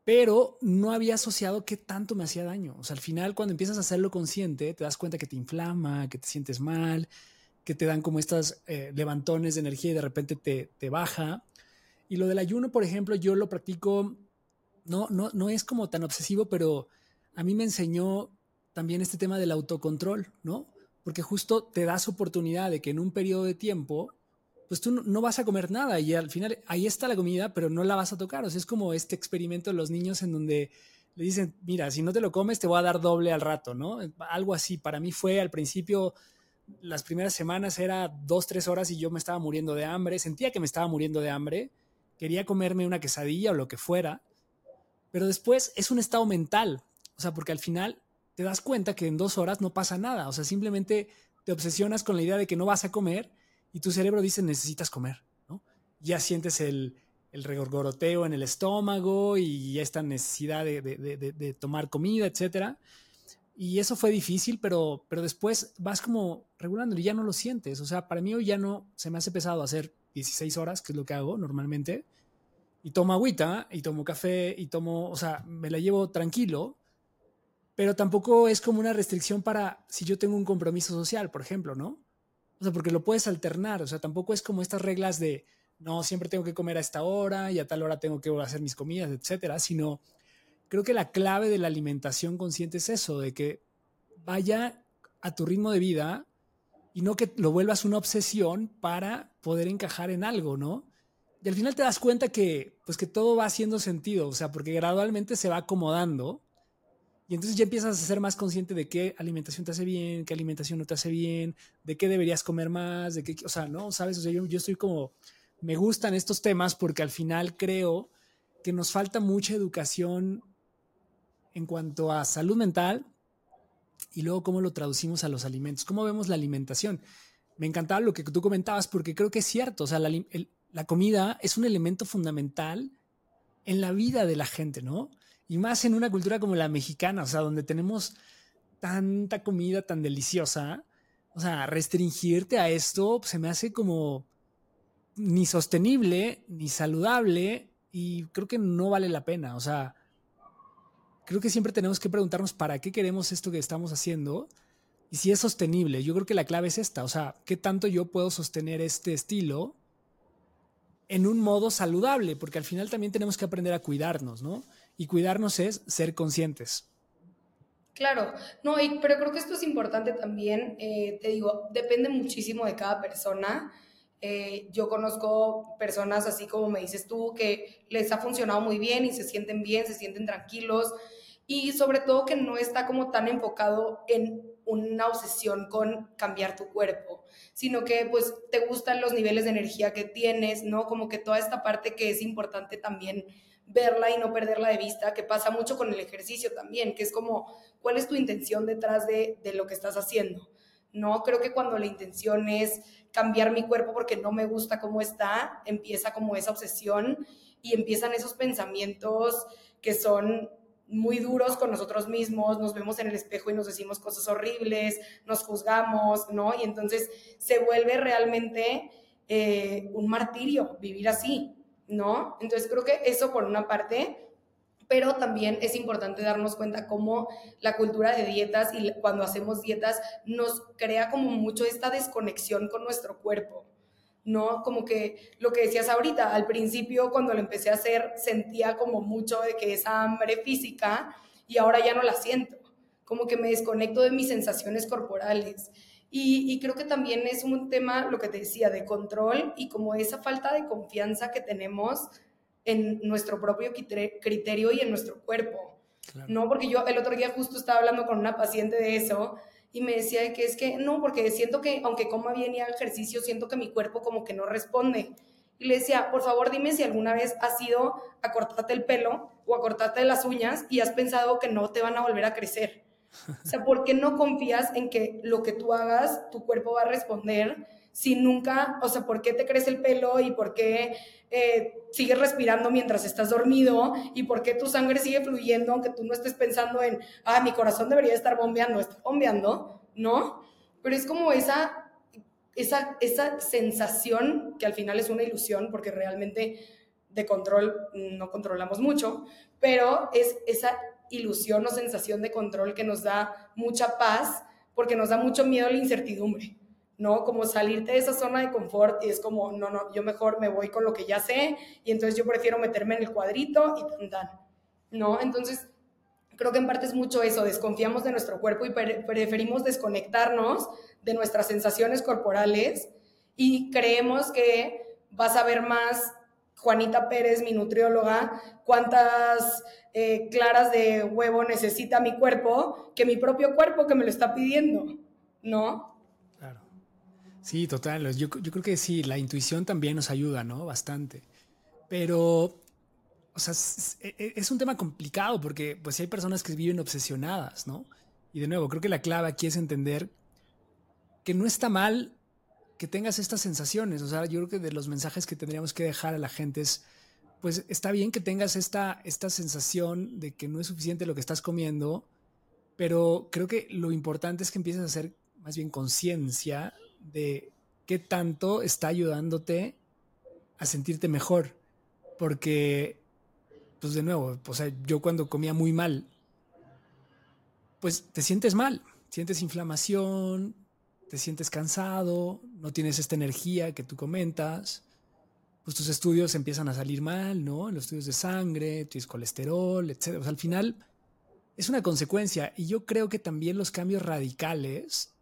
pero no había asociado qué tanto me hacía daño. O sea, al final cuando empiezas a hacerlo consciente, te das cuenta que te inflama, que te sientes mal, que te dan como estas eh, levantones de energía y de repente te, te, baja. Y lo del ayuno, por ejemplo, yo lo practico, no, no, no es como tan obsesivo, pero a mí me enseñó también este tema del autocontrol, ¿no? Porque justo te das oportunidad de que en un periodo de tiempo pues tú no, vas a comer nada y al final ahí está la comida, pero no la vas a tocar. O sea, es como este experimento de los niños en donde le dicen, mira, si no te lo comes, te voy a dar doble al rato, ¿no? Algo así. Para mí fue al principio, las primeras semanas era dos, tres horas y yo me estaba muriendo de hambre, sentía que me estaba muriendo de hambre, quería comerme una quesadilla o lo que fuera, pero después es un estado mental, o sea, porque al final te das cuenta que en dos horas no pasa nada, o sea, simplemente te obsesionas con la idea de que no vas a comer y tu cerebro dice necesitas comer, ¿no? Ya sientes el, el regorgoroteo en el estómago y esta necesidad de, de, de, tomar comida, etcétera. Y eso fue difícil, pero, pero después vas como regulando y ya no lo sientes. O sea, para mí hoy ya no se me hace pesado hacer 16 horas, que es lo que hago normalmente, y tomo agüita, y tomo café, y tomo, o sea, me la llevo tranquilo, pero tampoco es como una restricción para si yo tengo un compromiso social, por ejemplo, ¿no? O sea, porque lo puedes alternar. O sea, tampoco es como estas reglas de no, siempre tengo que comer a esta hora y a tal hora tengo que hacer mis comidas, etcétera, sino creo que la clave de la alimentación consciente es eso, de que vaya a tu ritmo de vida y no que lo vuelvas una obsesión para poder encajar en algo, ¿no? Y al final te das cuenta que, pues que todo va haciendo sentido, o sea, porque gradualmente se va acomodando y entonces ya empiezas a ser más consciente de qué alimentación te hace bien, qué alimentación no te hace bien, de qué deberías comer más, de qué, o sea, ¿no? ¿Sabes? O sea, yo, yo estoy como, me gustan estos temas porque al final creo que nos falta mucha educación en cuanto a salud mental y luego cómo lo traducimos a los alimentos, cómo vemos la alimentación. Me encantaba lo que tú comentabas porque creo que es cierto, o sea, la, la comida es un elemento fundamental en la vida de la gente, ¿no? Y más en una cultura como la mexicana, o sea, donde tenemos tanta comida tan deliciosa, o sea, restringirte a esto se me hace como ni sostenible, ni saludable, y creo que no vale la pena. O sea, creo que siempre tenemos que preguntarnos para qué queremos esto que estamos haciendo y si es sostenible. Yo creo que la clave es esta, o sea, ¿qué tanto yo puedo sostener este estilo en un modo saludable? Porque al final también tenemos que aprender a cuidarnos, ¿no? Y cuidarnos es ser conscientes. Claro, no, pero creo que esto es importante también, eh, te digo, depende muchísimo de cada persona. Eh, yo conozco personas así como me dices tú, que les ha funcionado muy bien y se sienten bien, se sienten tranquilos y sobre todo que no está como tan enfocado en una obsesión con cambiar tu cuerpo, sino que pues te gustan los niveles de energía que tienes, ¿no? Como que toda esta parte que es importante también verla y no perderla de vista, que pasa mucho con el ejercicio también, que es como, ¿cuál es tu intención detrás de, lo que estás haciendo? No, creo que cuando la intención es cambiar mi cuerpo porque no me gusta cómo está, empieza como esa obsesión y empiezan esos pensamientos que son muy duros con nosotros mismos, nos vemos en el espejo y nos decimos cosas horribles, nos juzgamos, ¿no? Y entonces se vuelve realmente eh, un martirio vivir así, ¿no? Entonces creo que eso por una parte, pero también es importante darnos cuenta cómo la cultura de dietas y cuando hacemos dietas nos crea como mucho esta desconexión con nuestro cuerpo. ¿no? Como que lo que decías ahorita, al principio cuando lo empecé a hacer sentía como mucho de que esa hambre física y ahora ya no la siento, como que me desconecto de mis sensaciones corporales. Y, creo que también es un tema, lo que te decía, de control y como esa falta de confianza que tenemos en nuestro propio criterio y en nuestro cuerpo, ¿no? Porque yo el otro día justo estaba hablando con una paciente de eso y me decía que es que no, porque siento que aunque coma bien y haga ejercicio, siento que mi cuerpo como que no responde. Y le decía, por favor dime si alguna vez has ido a cortarte el pelo o a cortarte las uñas y has pensado que no te van a volver a crecer. O sea, ¿por qué no confías en que lo que tú hagas, tu cuerpo va a responder? Si nunca, o sea, ¿por qué te crece el pelo y por qué eh, sigues respirando mientras estás dormido y por qué tu sangre sigue fluyendo aunque tú no estés pensando en, ah, mi corazón debería estar bombeando, está bombeando, ¿no? Pero es como esa, esa, esa sensación que al final es una ilusión porque realmente de control no controlamos mucho, pero es esa ilusión o sensación de control que nos da mucha paz porque nos da mucho miedo la incertidumbre. ¿no? Como salirte de esa zona de confort y es como, no, no, yo mejor me voy con lo que ya sé y entonces yo prefiero meterme en el cuadrito y tan, tan, ¿no? Entonces, creo que en parte es mucho eso, desconfiamos de nuestro cuerpo y preferimos desconectarnos de nuestras sensaciones corporales y creemos que vas a ver más Juanita Pérez, mi nutrióloga, cuántas eh, claras de huevo necesita mi cuerpo que mi propio cuerpo que me lo está pidiendo, ¿no? Sí, total. Yo, creo que sí, la intuición también nos ayuda, ¿no? Bastante. Pero, o sea, e, e, es, un tema complicado porque pues hay personas que viven obsesionadas, ¿no? Y de nuevo, creo que la clave aquí es entender que no está mal que tengas estas sensaciones. O sea, yo creo que de los mensajes que tendríamos que dejar a la gente es, pues está bien que tengas esta, esta sensación de que no es suficiente lo que estás comiendo, pero creo que lo importante es que empieces a hacer más bien conciencia de qué tanto está ayudándote a sentirte mejor. Porque, pues de nuevo, o sea, yo cuando comía muy mal, pues te sientes mal, sientes inflamación, te sientes cansado, no tienes esta energía que tú comentas, pues tus estudios empiezan a salir mal, ¿no? Los estudios de sangre, tienes colesterol, etc. O sea, al final es una consecuencia y yo creo que también los cambios radicales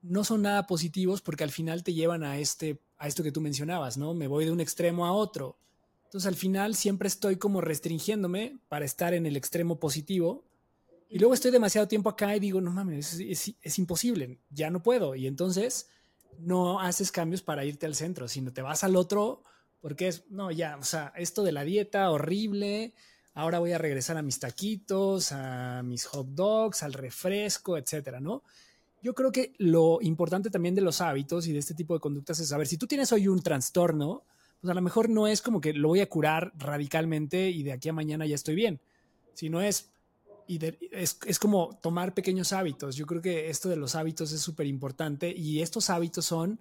no son nada positivos porque al final te llevan a, este, a esto que tú mencionabas, ¿no? Me voy de un extremo a otro. Entonces al final siempre estoy como restringiéndome para estar en el extremo positivo y luego estoy demasiado tiempo acá y digo, no mames, es, imposible, ya no puedo. Y entonces no haces cambios para irte al centro, sino te vas al otro porque es, no, ya, o sea, esto de la dieta horrible, ahora voy a regresar a mis taquitos, a mis hot dogs, al refresco, etcétera, ¿no? yo creo que lo importante también de los hábitos y de este tipo de conductas es saber si tú tienes hoy un trastorno, pues a lo mejor no es como que lo voy a curar radicalmente y de aquí a mañana ya estoy bien, sino es, y es, es, como tomar pequeños hábitos. Yo creo que esto de los hábitos es súper importante y estos hábitos son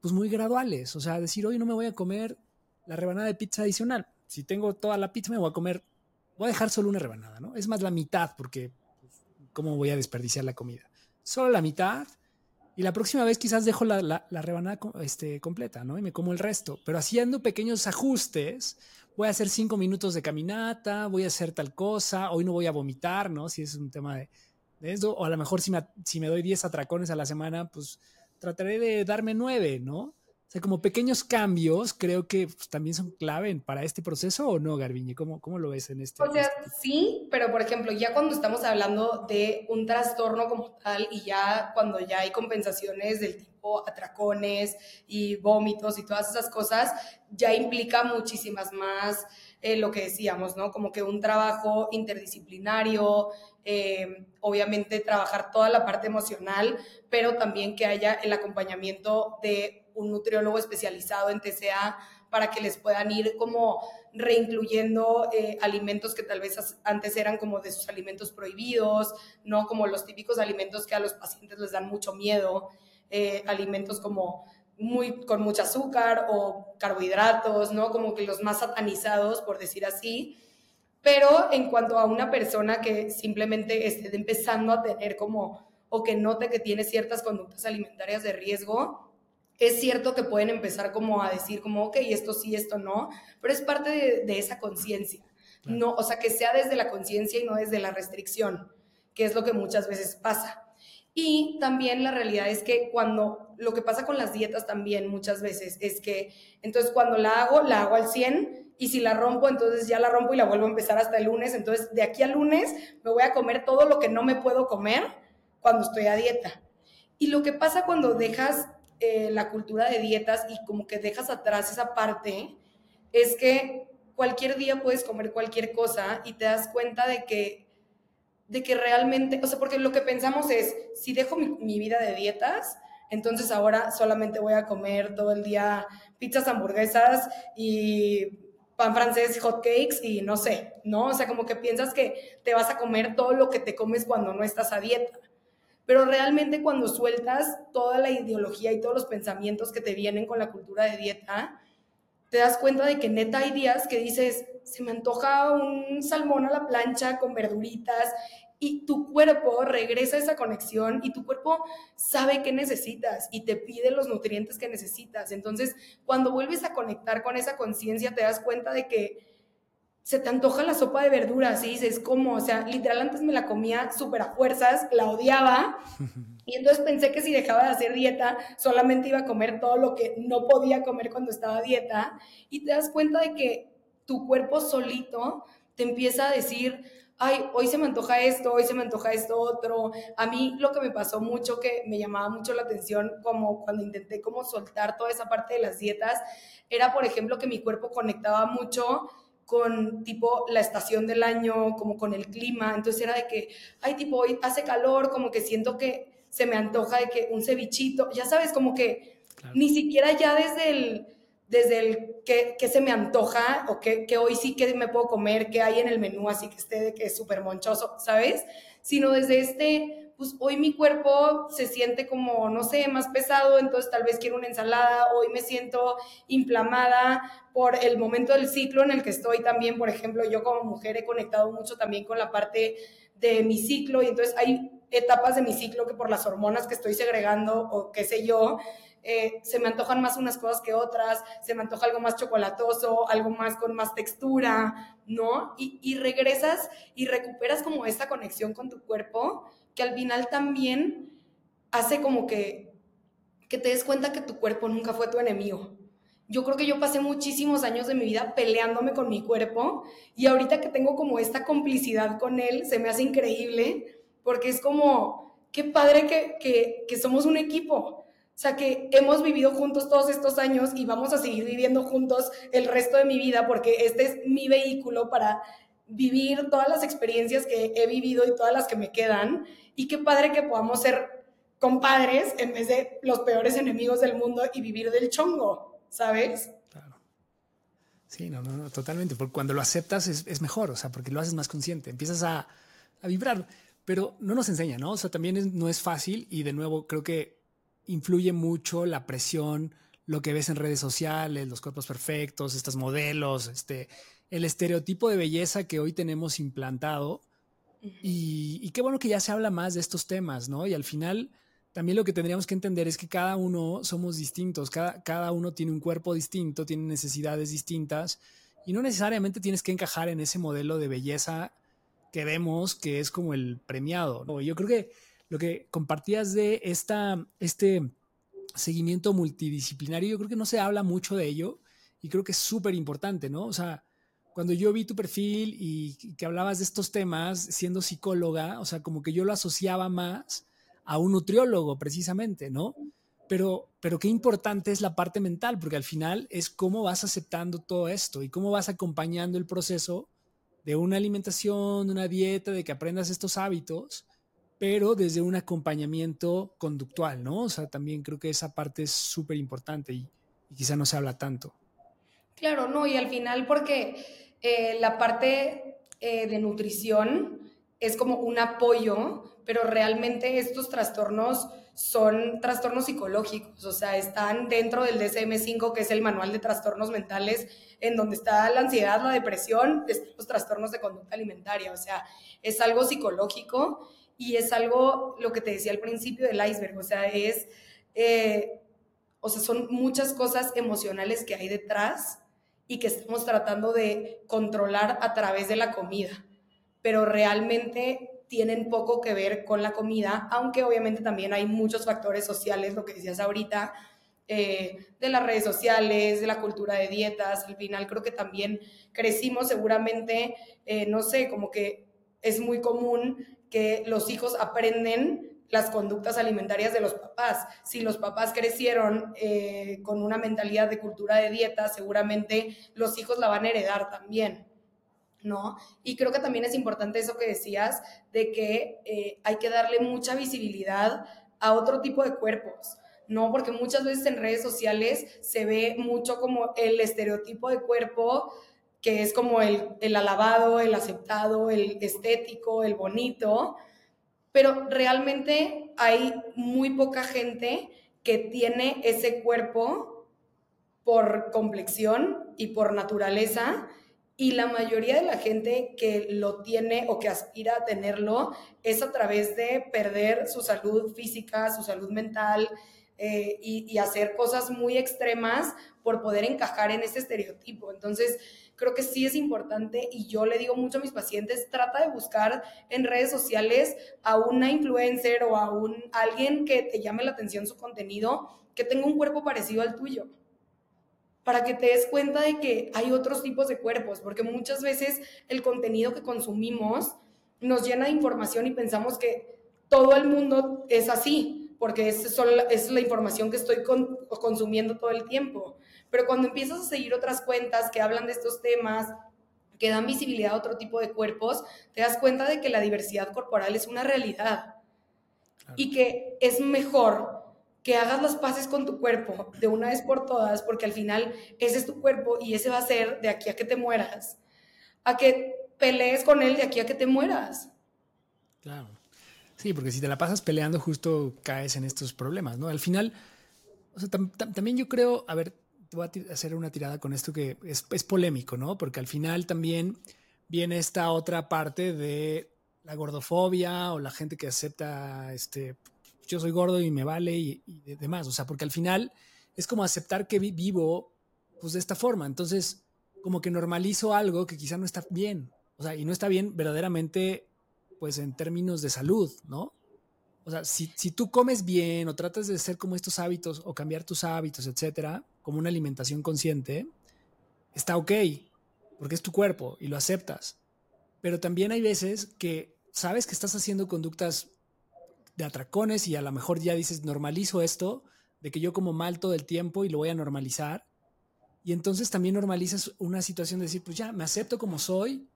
pues muy graduales, o sea, decir hoy no me voy a comer la rebanada de pizza adicional. Si tengo toda la pizza me voy a comer, voy a dejar solo una rebanada, ¿no? Es más la mitad porque pues, ¿cómo voy a desperdiciar la comida? solo la mitad y la próxima vez quizás dejo la, la, rebanada este, completa, ¿no? Y me como el resto. Pero haciendo pequeños ajustes, voy a hacer cinco minutos de caminata, voy a hacer tal cosa, hoy no voy a vomitar, ¿no? Si es un tema de, de eso. O a lo mejor si me, si me doy 10 atracones a la semana, pues trataré de darme nueve, ¿no? sea, como pequeños cambios creo que pues, también son clave para este proceso o no, Garbiñe? ¿Cómo, ¿Cómo lo ves en este? O sea, sí, pero por ejemplo, ya cuando estamos hablando de un trastorno como tal y ya cuando ya hay compensaciones del tipo atracones y vómitos y todas esas cosas, ya implica muchísimas más eh, lo que decíamos, ¿no? Como que un trabajo interdisciplinario, eh, obviamente trabajar toda la parte emocional, pero también que haya el acompañamiento de un nutriólogo especializado en TCA para que les puedan ir como reincluyendo eh, alimentos que tal vez antes eran como de sus alimentos prohibidos, ¿no? Como los típicos alimentos que a los pacientes les dan mucho miedo, eh, alimentos como muy, con mucho azúcar o carbohidratos, ¿no? Como que los más satanizados, por decir así. Pero en cuanto a una persona que simplemente esté empezando a tener como, o que note que tiene ciertas conductas alimentarias de riesgo, es cierto que pueden empezar como a decir como, ok, esto sí, esto no, pero es parte de, de esa conciencia. No, o sea, que sea desde la conciencia y no desde la restricción, que es lo que muchas veces pasa. Y también la realidad es que cuando, lo que pasa con las dietas también muchas veces es que, entonces cuando la hago, la hago al 100 y si la rompo, entonces ya la rompo y la vuelvo a empezar hasta el lunes. Entonces de aquí al lunes me voy a comer todo lo que no me puedo comer cuando estoy a dieta. Y lo que pasa cuando dejas eh, la cultura de dietas y como que dejas atrás esa parte, es que cualquier día puedes comer cualquier cosa y te das cuenta de que de que realmente, o sea, porque lo que pensamos es, si dejo mi, vida de dietas, entonces ahora solamente voy a comer todo el día pizzas, hamburguesas y pan francés, hot cakes y no sé, ¿no? O sea, como que piensas que te vas a comer todo lo que te comes cuando no estás a dieta. Pero realmente cuando sueltas toda la ideología y todos los pensamientos que te vienen con la cultura de dieta, te das cuenta de que neta hay días que dices, se me antoja un salmón a la plancha con verduritas y tu cuerpo regresa a esa conexión y tu cuerpo sabe qué necesitas y te pide los nutrientes que necesitas. Entonces, cuando vuelves a conectar con esa conciencia, te das cuenta de que se te antoja la sopa de verduras y dices, ¿cómo? O sea, literal antes me la comía súper a fuerzas, la odiaba. Y entonces pensé que si dejaba de hacer dieta, solamente iba a comer todo lo que no podía comer cuando estaba a dieta. Y te das cuenta de que tu cuerpo solito te empieza a decir, ay, hoy se me antoja esto, hoy se me antoja esto otro. A mí lo que me pasó mucho, que me llamaba mucho la atención, como cuando intenté como soltar toda esa parte de las dietas, era, por ejemplo, que mi cuerpo conectaba mucho con tipo la estación del año, como con el clima. Entonces era de que, ay, tipo, hoy hace calor, como que siento que se me antoja de que un cevichito, ya sabes, como que ni siquiera ya desde el desde el que, se me antoja o que, hoy sí que me puedo comer, que hay en el menú, así que esté que es súper monchoso, ¿sabes? Sino desde este, pues hoy mi cuerpo se siente como, no sé, más pesado, entonces tal vez quiero una ensalada, hoy me siento inflamada por el momento del ciclo en el que estoy también, por ejemplo, yo como mujer he conectado mucho también con la parte de mi ciclo y entonces hay etapas de mi ciclo que por las hormonas que estoy segregando o qué sé yo, eh, se me antojan más unas cosas que otras, se me antoja algo más chocolatoso, algo más con más textura, ¿no? Y, regresas y recuperas como esta conexión con tu cuerpo, que al final también hace como que, que te des cuenta que tu cuerpo nunca fue tu enemigo. Yo creo que yo pasé muchísimos años de mi vida peleándome con mi cuerpo y ahorita que tengo como esta complicidad con él, se me hace increíble porque es como, qué padre que, que, somos un equipo sea, que hemos vivido juntos todos estos años y vamos a seguir viviendo juntos el resto de mi vida porque este es mi vehículo para vivir todas las experiencias que he vivido y todas las que me quedan. Y qué padre que podamos ser compadres en vez de los peores enemigos del mundo y vivir del chongo, ¿sabes? Claro. Sí, no, no, no totalmente. Porque cuando lo aceptas es, es, mejor, o sea, porque lo haces más consciente, empiezas a, a vibrar. Pero no nos enseña, ¿no? O sea, también no es fácil y de nuevo creo que influye mucho la presión, lo que ves en redes sociales, los cuerpos perfectos, estos modelos, este, el estereotipo de belleza que hoy tenemos implantado. y, qué bueno que ya se habla más de estos temas, ¿no? Y al final, también lo que tendríamos que entender es que cada uno somos distintos, cada, cada uno tiene un cuerpo distinto, tiene necesidades distintas, y no necesariamente tienes que encajar en ese modelo de belleza que vemos que es como el premiado. ¿no? Yo creo que lo que compartías de esta, este seguimiento multidisciplinario, yo creo que no se habla mucho de ello y creo que es súper importante, ¿no? O sea, cuando yo vi tu perfil y que hablabas de estos temas siendo psicóloga, o sea, como que yo lo asociaba más a un nutriólogo precisamente, ¿no? Pero, pero qué importante es la parte mental, porque al final es cómo vas aceptando todo esto y cómo vas acompañando el proceso de una alimentación, de una dieta, de que aprendas estos hábitos pero desde un acompañamiento conductual, ¿no? O sea, también creo que esa parte es súper importante y, quizá no se habla tanto. Claro, no, y al final porque eh, la parte eh, de nutrición es como un apoyo, pero realmente estos trastornos son trastornos psicológicos, o sea, están dentro del DSM-5, que es el manual de trastornos mentales, en donde está la ansiedad, la depresión, los trastornos de conducta alimentaria, o sea, es algo psicológico y es algo, lo que te decía al principio del iceberg, o sea, es, eh, o sea, son muchas cosas emocionales que hay detrás y que estamos tratando de controlar a través de la comida, pero realmente tienen poco que ver con la comida, aunque obviamente también hay muchos factores sociales, lo que decías ahorita, eh, de las redes sociales, de la cultura de dietas, al final creo que también crecimos seguramente, eh, no sé, como que es muy común que los hijos aprenden las conductas alimentarias de los papás. Si los papás crecieron eh, con una mentalidad de cultura de dieta, seguramente los hijos la van a heredar también. ¿No? Y creo que también es importante eso que decías, de que eh, hay que darle mucha visibilidad a otro tipo de cuerpos, ¿no? Porque muchas veces en redes sociales se ve mucho como el estereotipo de cuerpo, que es como el, el alabado, el aceptado, el estético, el bonito, pero realmente hay muy poca gente que tiene ese cuerpo por complexión y por naturaleza y la mayoría de la gente que lo tiene o que aspira a tenerlo es a través de perder su salud física, su salud mental eh, y, hacer cosas muy extremas por poder encajar en ese estereotipo. Entonces, creo que sí es importante y yo le digo mucho a mis pacientes, trata de buscar en redes sociales a una influencer o a un, alguien que te llame la atención su contenido, que tenga un cuerpo parecido al tuyo para que te des cuenta de que hay otros tipos de cuerpos, porque muchas veces el contenido que consumimos nos llena de información y pensamos que todo el mundo es así, porque es, es la información que estoy consumiendo todo el tiempo. Pero cuando empiezas a seguir otras cuentas que hablan de estos temas, que dan visibilidad a otro tipo de cuerpos, te das cuenta de que la diversidad corporal es una realidad y que es mejor que hagas las paces con tu cuerpo de una vez por todas, porque al final ese es tu cuerpo y ese va a ser de aquí a que te mueras, a que pelees con él de aquí a que te mueras. Claro. Sí, porque si te la pasas peleando, justo caes en estos problemas, ¿no? Al final, también yo creo, a ver, voy a hacer una tirada con esto que es, es polémico, ¿no? Porque al final también viene esta otra parte de la gordofobia o la gente que acepta este yo soy gordo y me vale y, demás. O sea, porque al final es como aceptar que vivo pues de esta forma. Entonces, como que normalizo algo que quizá no está bien. O sea, y no está bien verdaderamente, pues en términos de salud, ¿no? O sea, si, si tú comes bien o tratas de ser como estos hábitos o cambiar tus hábitos, etcétera, como una alimentación consciente, está ok, porque es tu cuerpo y lo aceptas. Pero también hay veces que sabes que estás haciendo conductas de atracones y a lo mejor ya dices, normalizo esto, de que yo como mal todo el tiempo y lo voy a normalizar. Y entonces también normalizas una situación de decir, pues ya, me acepto como soy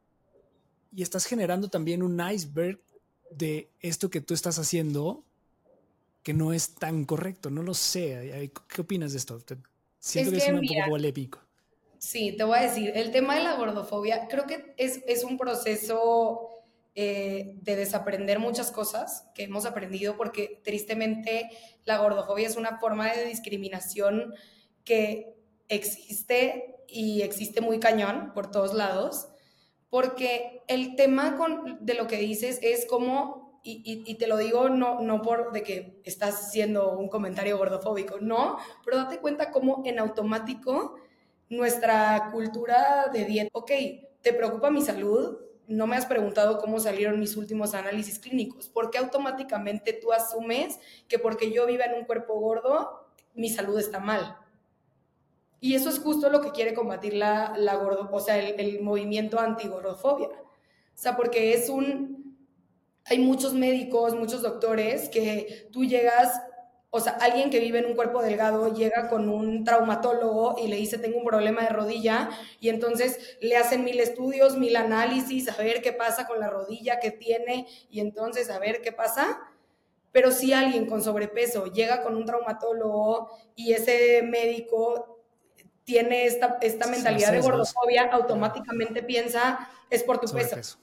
y estás generando también un iceberg de esto que tú estás haciendo que no es tan correcto, no lo sé. ¿Qué opinas de esto? Siento que, es un poco polémico. Sí, te voy a decir, el tema de la gordofobia creo que es, es un proceso eh, de desaprender muchas cosas que hemos aprendido, porque tristemente la gordofobia es una forma de discriminación que existe y existe muy cañón por todos lados, porque el tema con, de lo que dices es como, y, te lo digo no, no por de que estás haciendo un comentario gordofóbico, no, pero date cuenta cómo en automático nuestra cultura de dieta, ok, te preocupa mi salud, no me has preguntado cómo salieron mis últimos análisis clínicos. ¿Por qué automáticamente tú asumes que porque yo viva en un cuerpo gordo, mi salud está mal? Y eso es justo lo que quiere combatir la, la gordo, o sea, el, el movimiento antigordofobia. O sea, porque es un... Hay muchos médicos, muchos doctores que tú llegas o sea, alguien que vive en un cuerpo delgado llega con un traumatólogo y le dice, tengo un problema de rodilla, y entonces le hacen mil estudios, mil análisis, a ver qué pasa con la rodilla que tiene, y entonces a ver qué pasa. Pero si alguien con sobrepeso llega con un traumatólogo y ese médico tiene esta, esta mentalidad de gordofobia, automáticamente piensa, es por tu peso.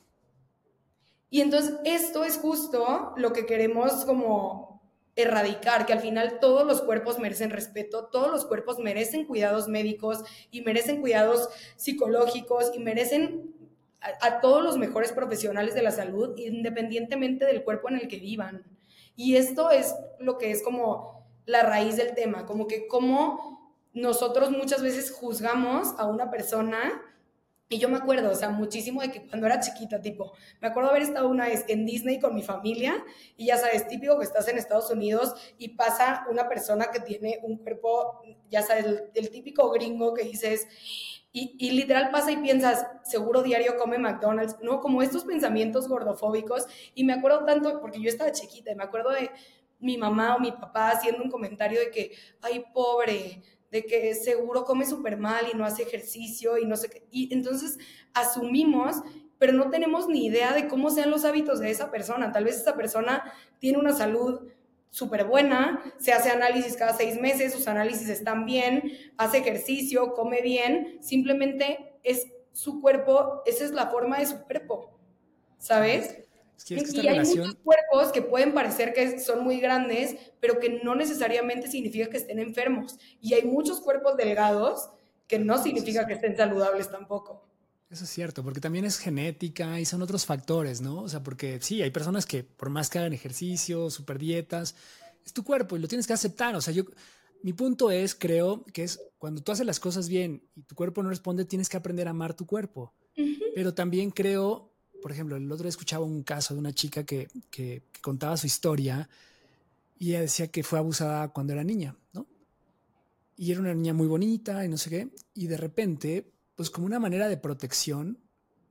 Y entonces esto es justo lo que queremos como erradicar, que al final todos los cuerpos merecen respeto, todos los cuerpos merecen cuidados médicos y merecen cuidados psicológicos y merecen a, todos los mejores profesionales de la salud, independientemente del cuerpo en el que vivan. Y esto es lo que es como la raíz del tema, como que como nosotros muchas veces juzgamos a una persona y yo me acuerdo, o sea, muchísimo de que cuando era chiquita, tipo, me acuerdo haber estado una vez en Disney con mi familia y ya sabes, típico que estás en Estados Unidos y pasa una persona que tiene un cuerpo, ya sabes, el, típico gringo que dices, y, y, literal pasa y piensas, seguro diario come McDonald's, ¿no? Como estos pensamientos gordofóbicos. Y me acuerdo tanto, porque yo estaba chiquita, y me acuerdo de mi mamá o mi papá haciendo un comentario de que, ay, pobre, de que seguro come súper mal y no hace ejercicio y no sé qué. Y entonces asumimos, pero no tenemos ni idea de cómo sean los hábitos de esa persona. Tal vez esa persona tiene una salud súper buena, se hace análisis cada seis meses, sus análisis están bien, hace ejercicio, come bien, simplemente es su cuerpo, esa es la forma de su cuerpo, ¿sabes? Y hay muchos cuerpos que pueden parecer que son muy grandes, pero que no necesariamente significa que estén enfermos. Y hay muchos cuerpos delgados que no significa que estén saludables tampoco. Eso es cierto, porque también es genética y son otros factores, ¿no? O sea, porque sí, hay personas que por más que hagan ejercicio, super dietas, es tu cuerpo y lo tienes que aceptar. O sea, yo, mi punto es, creo, que es cuando tú haces las cosas bien y tu cuerpo no responde, tienes que aprender a amar tu cuerpo. Pero también creo por ejemplo, el otro día escuchaba un caso de una chica que, contaba su historia y ella decía que fue abusada cuando era niña, ¿no? Y era una niña muy bonita y no sé qué, y de repente, pues como una manera de protección,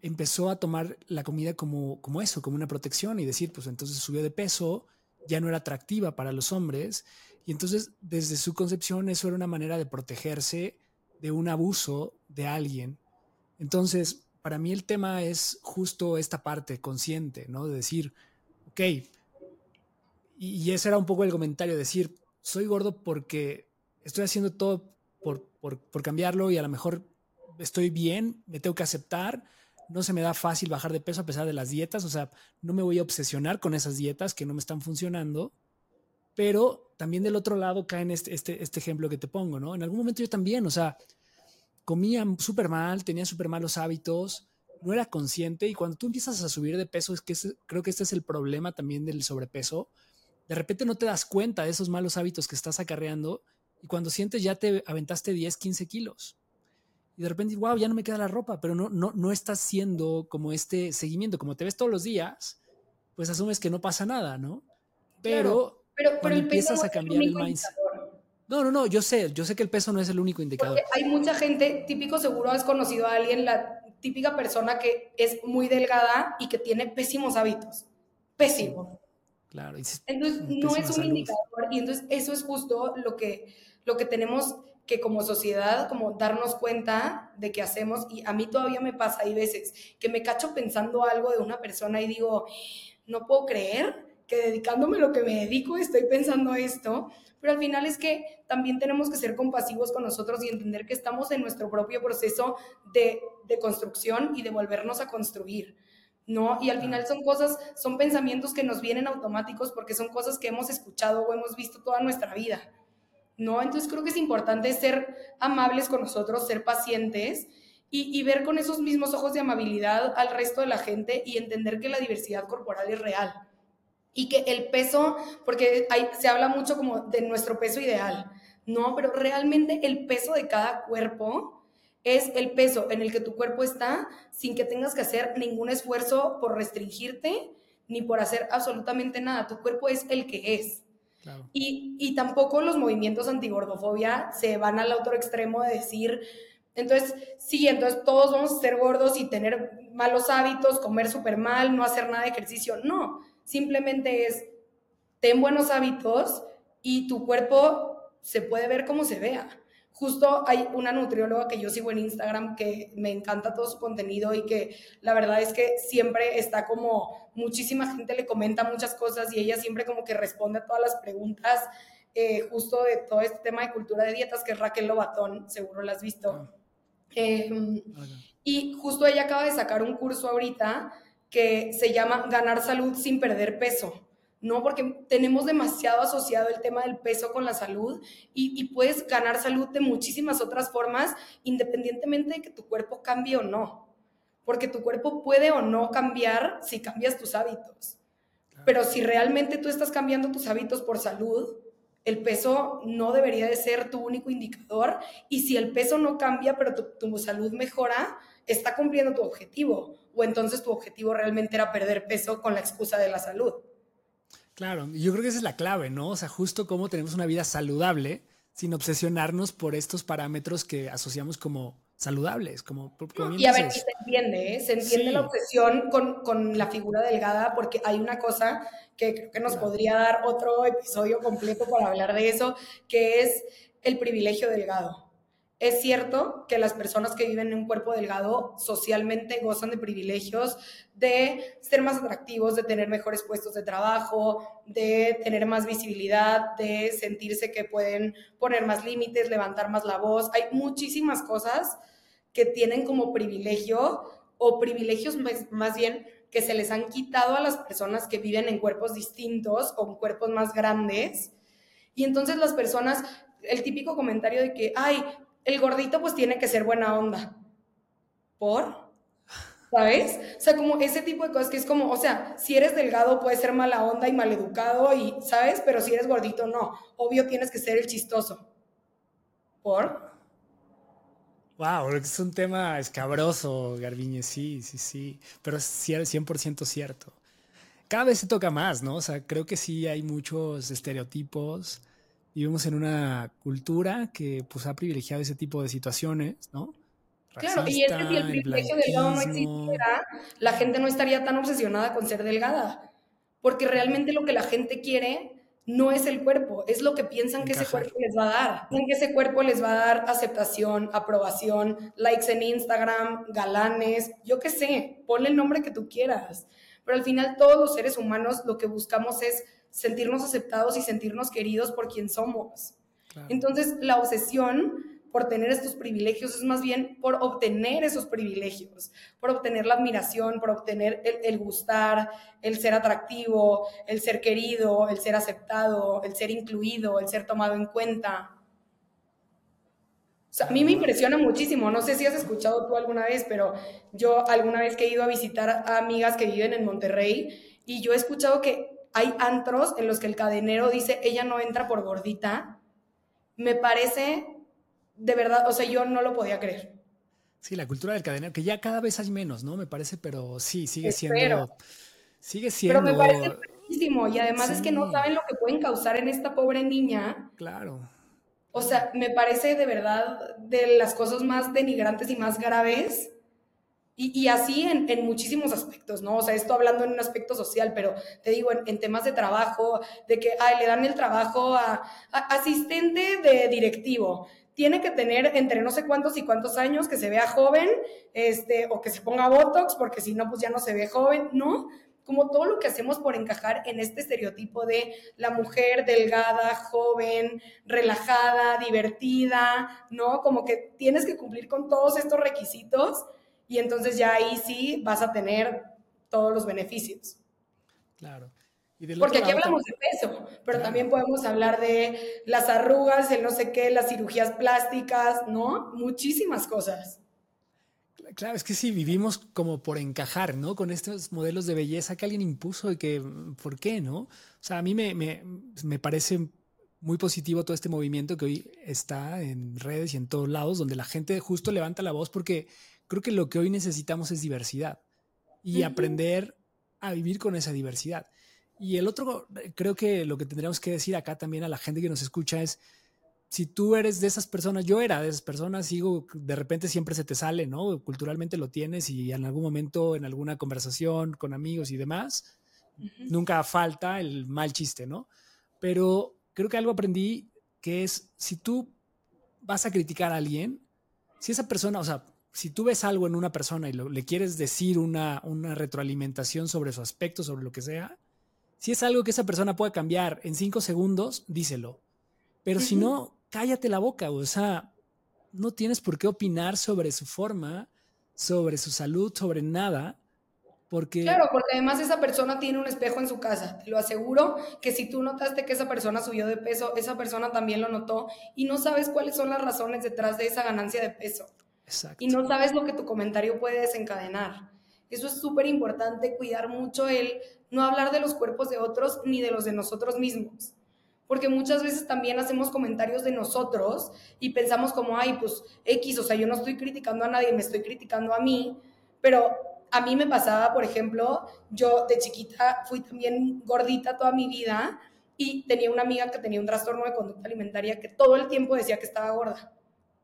empezó a tomar la comida como, como eso, como una protección y decir, pues entonces subió de peso, ya no era atractiva para los hombres, y entonces desde su concepción eso era una manera de protegerse de un abuso de alguien. Entonces, para mí el tema es justo esta parte consciente, ¿no? De decir, ok, y, ese era un poco el comentario, decir, soy gordo porque estoy haciendo todo por, por, cambiarlo y a lo mejor estoy bien, me tengo que aceptar, no se me da fácil bajar de peso a pesar de las dietas, o sea, no me voy a obsesionar con esas dietas que no me están funcionando, pero también del otro lado cae en este, este, este ejemplo que te pongo, ¿no? En algún momento yo también, o sea, comía súper mal, tenía súper malos hábitos, no era consciente y cuando tú empiezas a subir de peso, es que creo que este es el problema también del sobrepeso, de repente no te das cuenta de esos malos hábitos que estás acarreando y cuando sientes ya te aventaste 10, 15 kilos. Y de repente, wow, ya no me queda la ropa, pero no, no, no estás siendo como este seguimiento, como te ves todos los días, pues asumes que no pasa nada, ¿no? Pero, pero, cuando empiezas a cambiar el mindset. No, no, no, yo sé, yo sé que el peso no es el único indicador. hay mucha gente, típico seguro has conocido a alguien, la típica persona que es muy delgada y que tiene pésimos hábitos. Pésimo. Claro. entonces no es un indicador y entonces eso es justo lo que, lo que tenemos que como sociedad, como darnos cuenta de que hacemos, y a mí todavía me pasa, hay veces que me cacho pensando algo de una persona y digo, no puedo creer que dedicándome lo que me dedico estoy pensando esto, pero al final es que también tenemos que ser compasivos con nosotros y entender que estamos en nuestro propio proceso de, construcción y de volvernos a construir. ¿no? Y al final son cosas, son pensamientos que nos vienen automáticos porque son cosas que hemos escuchado o hemos visto toda nuestra vida, ¿no? Entonces creo que es importante ser amables con nosotros, ser pacientes y, ver con esos mismos ojos de amabilidad al resto de la gente y entender que la diversidad corporal es real y que el peso, porque hay, se habla mucho como de nuestro peso ideal, no, pero realmente el peso de cada cuerpo es el peso en el que tu cuerpo está sin que tengas que hacer ningún esfuerzo por restringirte ni por hacer absolutamente nada. Tu cuerpo es el que es. Y, y, tampoco los movimientos antigordofobia se van al otro extremo de decir, entonces, sí, entonces todos vamos a ser gordos y tener malos hábitos, comer súper mal, no hacer nada de ejercicio. No, simplemente es, ten buenos hábitos y tu cuerpo se puede ver como se vea. Justo hay una nutrióloga que yo sigo en Instagram que me encanta todo su contenido y que la verdad es que siempre está como muchísima gente le comenta muchas cosas y ella siempre como que responde a todas las preguntas eh, justo de todo este tema de cultura de dietas, que es Raquel Lobatón, seguro la has visto. Ah. Em, y justo ella acaba de sacar un curso ahorita que se llama Ganar salud sin perder peso. ¿no? Porque tenemos demasiado asociado el tema del peso con la salud y, y, puedes ganar salud de muchísimas otras formas, independientemente de que tu cuerpo cambie o no. Porque tu cuerpo puede o no cambiar si cambias tus hábitos. Pero si realmente tú estás cambiando tus hábitos por salud, el peso no debería de ser tu único indicador. Y si el peso no cambia, pero tu, tu salud mejora, está cumpliendo tu objetivo. O entonces tu objetivo realmente era perder peso con la excusa de la salud. Claro, yo creo que esa es la clave, ¿no? O sea, justo cómo tenemos una vida saludable sin obsesionarnos por estos parámetros que asociamos como saludables, como, como Y a ver, y se entiende, ¿eh? se entiende sí. la obsesión con, con, la figura delgada, porque hay una cosa que creo que nos claro. podría dar otro episodio completo para hablar de eso, que es el privilegio delgado. Es cierto que las personas que viven en un cuerpo delgado socialmente gozan de privilegios, de ser más atractivos, de tener mejores puestos de trabajo, de tener más visibilidad, de sentirse que pueden poner más límites, levantar más la voz. Hay muchísimas cosas que tienen como privilegio o privilegios más, bien que se les han quitado a las personas que viven en cuerpos distintos en cuerpos más grandes. Y entonces las personas, el típico comentario de que, ay, el gordito pues tiene que ser buena onda. ¿Por? ¿Sabes? O sea, como ese tipo de cosas que es como, o sea, si eres delgado puedes ser mala onda y maleducado y, ¿sabes? Pero si eres gordito, no. Obvio tienes que ser el chistoso. ¿Por? Wow, es un tema escabroso, Garbiñe, sí, sí, sí, pero es 100% cierto. Cada vez se toca más, ¿no? O sea, creo que sí hay muchos estereotipos, vivimos en una cultura que pues ha privilegiado ese tipo de situaciones, ¿no? Racista, claro, y es que si el privilegio delgado no existiera, la gente no estaría tan obsesionada con ser delgada, porque realmente lo que la gente quiere no es el cuerpo, es lo que piensan que Encajar. ese cuerpo les va a dar. Piensan que ese cuerpo les va a dar aceptación, aprobación, likes en Instagram, galanes, yo qué sé, ponle el nombre que tú quieras. Pero al final todos los seres humanos lo que buscamos es sentirnos aceptados y sentirnos queridos por quien somos. Claro. Entonces, la obsesión por tener estos privilegios es más bien por obtener esos privilegios, por obtener la admiración, por obtener el, el, gustar, el ser atractivo, el ser querido, el ser aceptado, el ser incluido, el ser tomado en cuenta. O sea, a mí me impresiona muchísimo, no sé si has escuchado tú alguna vez, pero yo alguna vez que he ido a visitar a amigas que viven en Monterrey y yo he escuchado que hay antros en los que el cadenero dice, ella no entra por gordita, me parece de verdad, o sea, yo no lo podía creer. Sí, la cultura del cadenero, que ya cada vez hay menos, ¿no? Me parece, pero sí, sigue siendo. Espero. Sigue siendo. Pero me parece buenísimo. Y además sí. es que no saben lo que pueden causar en esta pobre niña. Claro. O sea, me parece de verdad de las cosas más denigrantes y más graves. Y, y así en, en, muchísimos aspectos, ¿no? O sea, esto hablando en un aspecto social, pero te digo, en, en temas de trabajo, de que, ay, le dan el trabajo a, a asistente de directivo tiene que tener entre no sé cuántos y cuántos años, que se vea joven, este, o que se ponga Botox, porque si no, pues ya no se ve joven, ¿no? Como todo lo que hacemos por encajar en este estereotipo de la mujer delgada, joven, relajada, divertida, ¿no? Como que tienes que cumplir con todos estos requisitos y entonces ya ahí sí vas a tener todos los beneficios. Claro. Porque aquí hablamos de peso, pero claro. también podemos hablar de las arrugas, el no sé qué, las cirugías plásticas, ¿no? Muchísimas cosas. Claro, es que sí, vivimos como por encajar, ¿no? Con estos modelos de belleza que alguien impuso y que, ¿por qué, no? O sea, a mí me, me, me parece muy positivo todo este movimiento que hoy está en redes y en todos lados, donde la gente justo levanta la voz porque creo que lo que hoy necesitamos es diversidad y uh -huh. aprender a vivir con esa diversidad. Y el otro, creo que lo que tendríamos que decir acá también a la gente que nos escucha es, si tú eres de esas personas, yo era de esas personas, sigo, de repente siempre se te sale, ¿no? Culturalmente lo tienes y en algún momento, en alguna conversación con amigos y demás, uh -huh. nunca falta el mal chiste, ¿no? Pero creo que algo aprendí que es, si tú vas a criticar a alguien, si esa persona, o sea, si tú ves algo en una persona y lo, le quieres decir una, una retroalimentación sobre su aspecto, sobre lo que sea, si es algo que esa persona puede cambiar en cinco segundos, díselo. Pero si no, cállate la boca, o sea, no tienes por qué opinar sobre su forma, sobre su salud, sobre nada, porque... Claro, porque además esa persona tiene un espejo en su casa. Te lo aseguro que si tú notaste que esa persona subió de peso, esa persona también lo notó y no sabes cuáles son las razones detrás de esa ganancia de peso. Y no sabes lo que tu comentario puede desencadenar. Eso es súper importante, cuidar mucho el no hablar de los cuerpos de otros ni de los de nosotros mismos porque muchas veces también hacemos comentarios de nosotros y pensamos como, ay, pues X, o sea, yo no estoy criticando a nadie, me estoy criticando a mí, pero a mí me pasaba, por ejemplo, yo de chiquita fui también gordita toda mi vida y tenía una amiga que tenía un trastorno de conducta alimentaria que todo el tiempo decía que estaba gorda.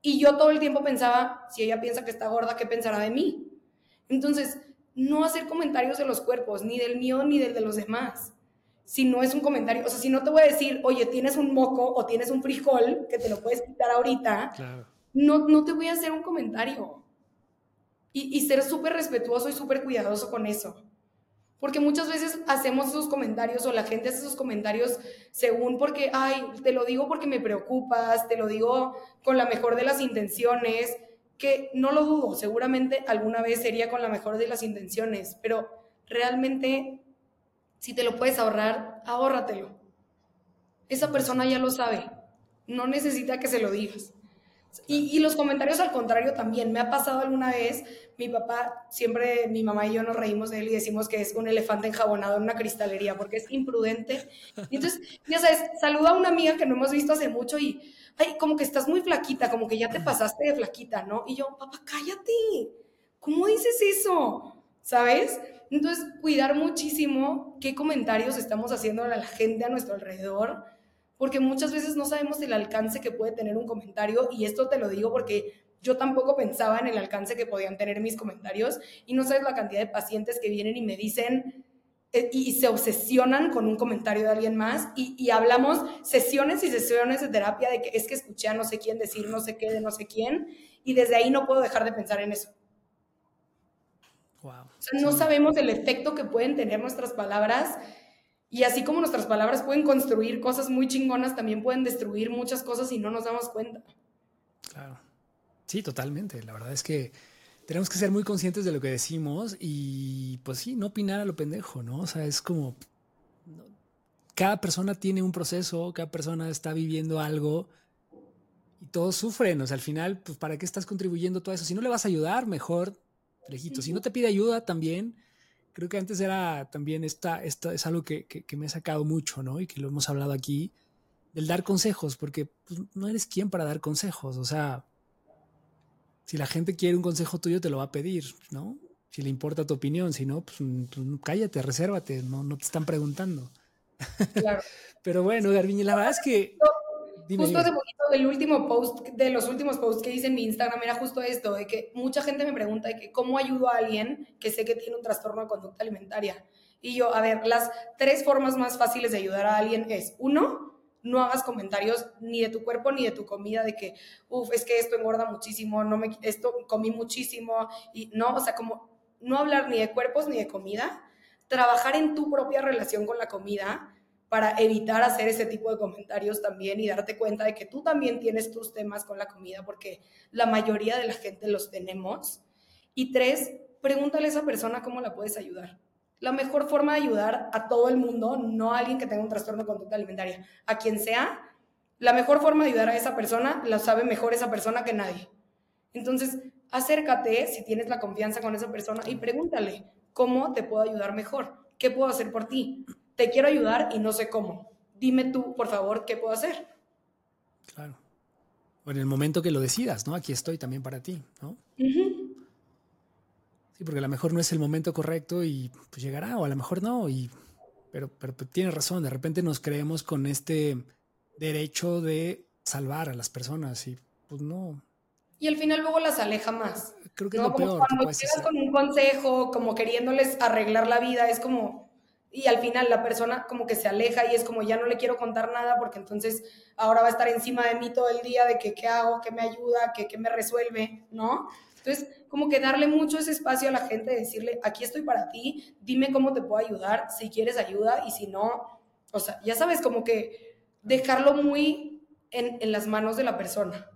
Y yo todo el tiempo pensaba, si ella piensa que está gorda, ¿qué pensará de mí? Entonces, no hacer comentarios de los cuerpos, ni del mío ni del de los demás si no es un comentario, o sea, si no te voy a decir, oye, tienes un moco o tienes un frijol que te lo puedes quitar ahorita, no, no te voy a hacer un comentario. Y, y ser súper respetuoso y súper cuidadoso con eso. Porque muchas veces hacemos esos comentarios o la gente hace esos comentarios según porque, ay, te lo digo porque me preocupas, te lo digo con la mejor de las intenciones, que no lo dudo, seguramente alguna vez sería con la mejor de las intenciones, pero realmente si te lo puedes ahorrar, ahórratelo. Esa persona ya lo sabe. No necesita que se lo digas. Y, los comentarios al contrario también. Me ha pasado alguna vez, mi papá, siempre mi mamá y yo nos reímos de él y decimos que es un elefante enjabonado en una cristalería porque es imprudente. Y entonces, ya sabes, saluda a una amiga que no hemos visto hace mucho y, ay, como que estás muy flaquita, como que ya te pasaste de flaquita, ¿no? Y yo, papá, cállate. ¿Cómo dices eso? ¿Sabes? Entonces, cuidar muchísimo qué comentarios estamos haciendo a la gente a nuestro alrededor, porque muchas veces no sabemos el alcance que puede tener un comentario, y esto te lo digo porque yo tampoco pensaba en el alcance que podían tener mis comentarios, y no sabes la cantidad de pacientes que vienen y me dicen eh, y se obsesionan con un comentario de alguien más y, y, hablamos sesiones y sesiones de terapia de que es que escuché a no sé quién decir no sé qué de no sé quién y desde ahí no puedo dejar de pensar en eso. No sabemos el efecto que pueden tener nuestras palabras y así como nuestras palabras pueden construir cosas muy chingonas, también pueden destruir muchas cosas y no nos damos cuenta. Claro. Sí, totalmente. La verdad es que tenemos que ser muy conscientes de lo que decimos y pues sí, no opinar a lo pendejo, ¿no? O sea, es como cada persona tiene un proceso, cada persona está viviendo algo y todos sufren. O sea, al final, pues, ¿para qué estás contribuyendo todo eso? Si no le vas a ayudar, mejor si no te pide ayuda también, creo que antes era también esta, esta es algo que, que, me ha sacado mucho, ¿no? Y que lo hemos hablado aquí, del dar consejos, porque pues, no eres quien para dar consejos, o sea, si la gente quiere un consejo tuyo, te lo va a pedir, ¿no? Si le importa tu opinión, si no, pues, pues cállate, resérvate, no, no te están preguntando. Claro. Pero bueno, Garbiñe, la verdad es que justo hace poquito del último post, de los últimos posts que hice en mi Instagram era justo esto, de que mucha gente me pregunta de que cómo ayudo a alguien que sé que tiene un trastorno de conducta alimentaria. Y yo, a ver, las tres formas más fáciles de ayudar a alguien es, uno, no hagas comentarios ni de tu cuerpo ni de tu comida de que, uff, es que esto engorda muchísimo, no me, esto comí muchísimo, y no, o sea, como no hablar ni de cuerpos ni de comida, trabajar en tu propia relación con la comida, para evitar hacer ese tipo de comentarios también y darte cuenta de que tú también tienes tus temas con la comida, porque la mayoría de la gente los tenemos. Y tres, pregúntale a esa persona cómo la puedes ayudar. La mejor forma de ayudar a todo el mundo, no a alguien que tenga un trastorno de conducta alimentaria, a quien sea, la mejor forma de ayudar a esa persona la sabe mejor esa persona que nadie. Entonces, acércate si tienes la confianza con esa persona y pregúntale, ¿cómo te puedo ayudar mejor? ¿Qué puedo hacer por ti? Te quiero ayudar y no sé cómo. Dime tú, por favor, qué puedo hacer. Claro. O en el momento que lo decidas, ¿no? Aquí estoy también para ti, ¿no? Sí, porque a lo mejor no es el momento correcto y pues llegará, o a lo mejor no, y, pero, pero, tienes razón, de repente nos creemos con este derecho de salvar a las personas y pues no. Y al final luego las aleja más. Creo que es lo peor. Cuando llegas con un consejo, como queriéndoles arreglar la vida, es como, y al final la persona como que se aleja y es como ya no le quiero contar nada porque entonces ahora va a estar encima de mí todo el día de que qué hago, qué me ayuda, qué, qué me resuelve, ¿no? Entonces, como que darle mucho ese espacio a la gente, decirle, aquí estoy para ti, dime cómo te puedo ayudar, si quieres ayuda y si no, o sea, ya sabes, como que dejarlo muy en, en las manos de la persona.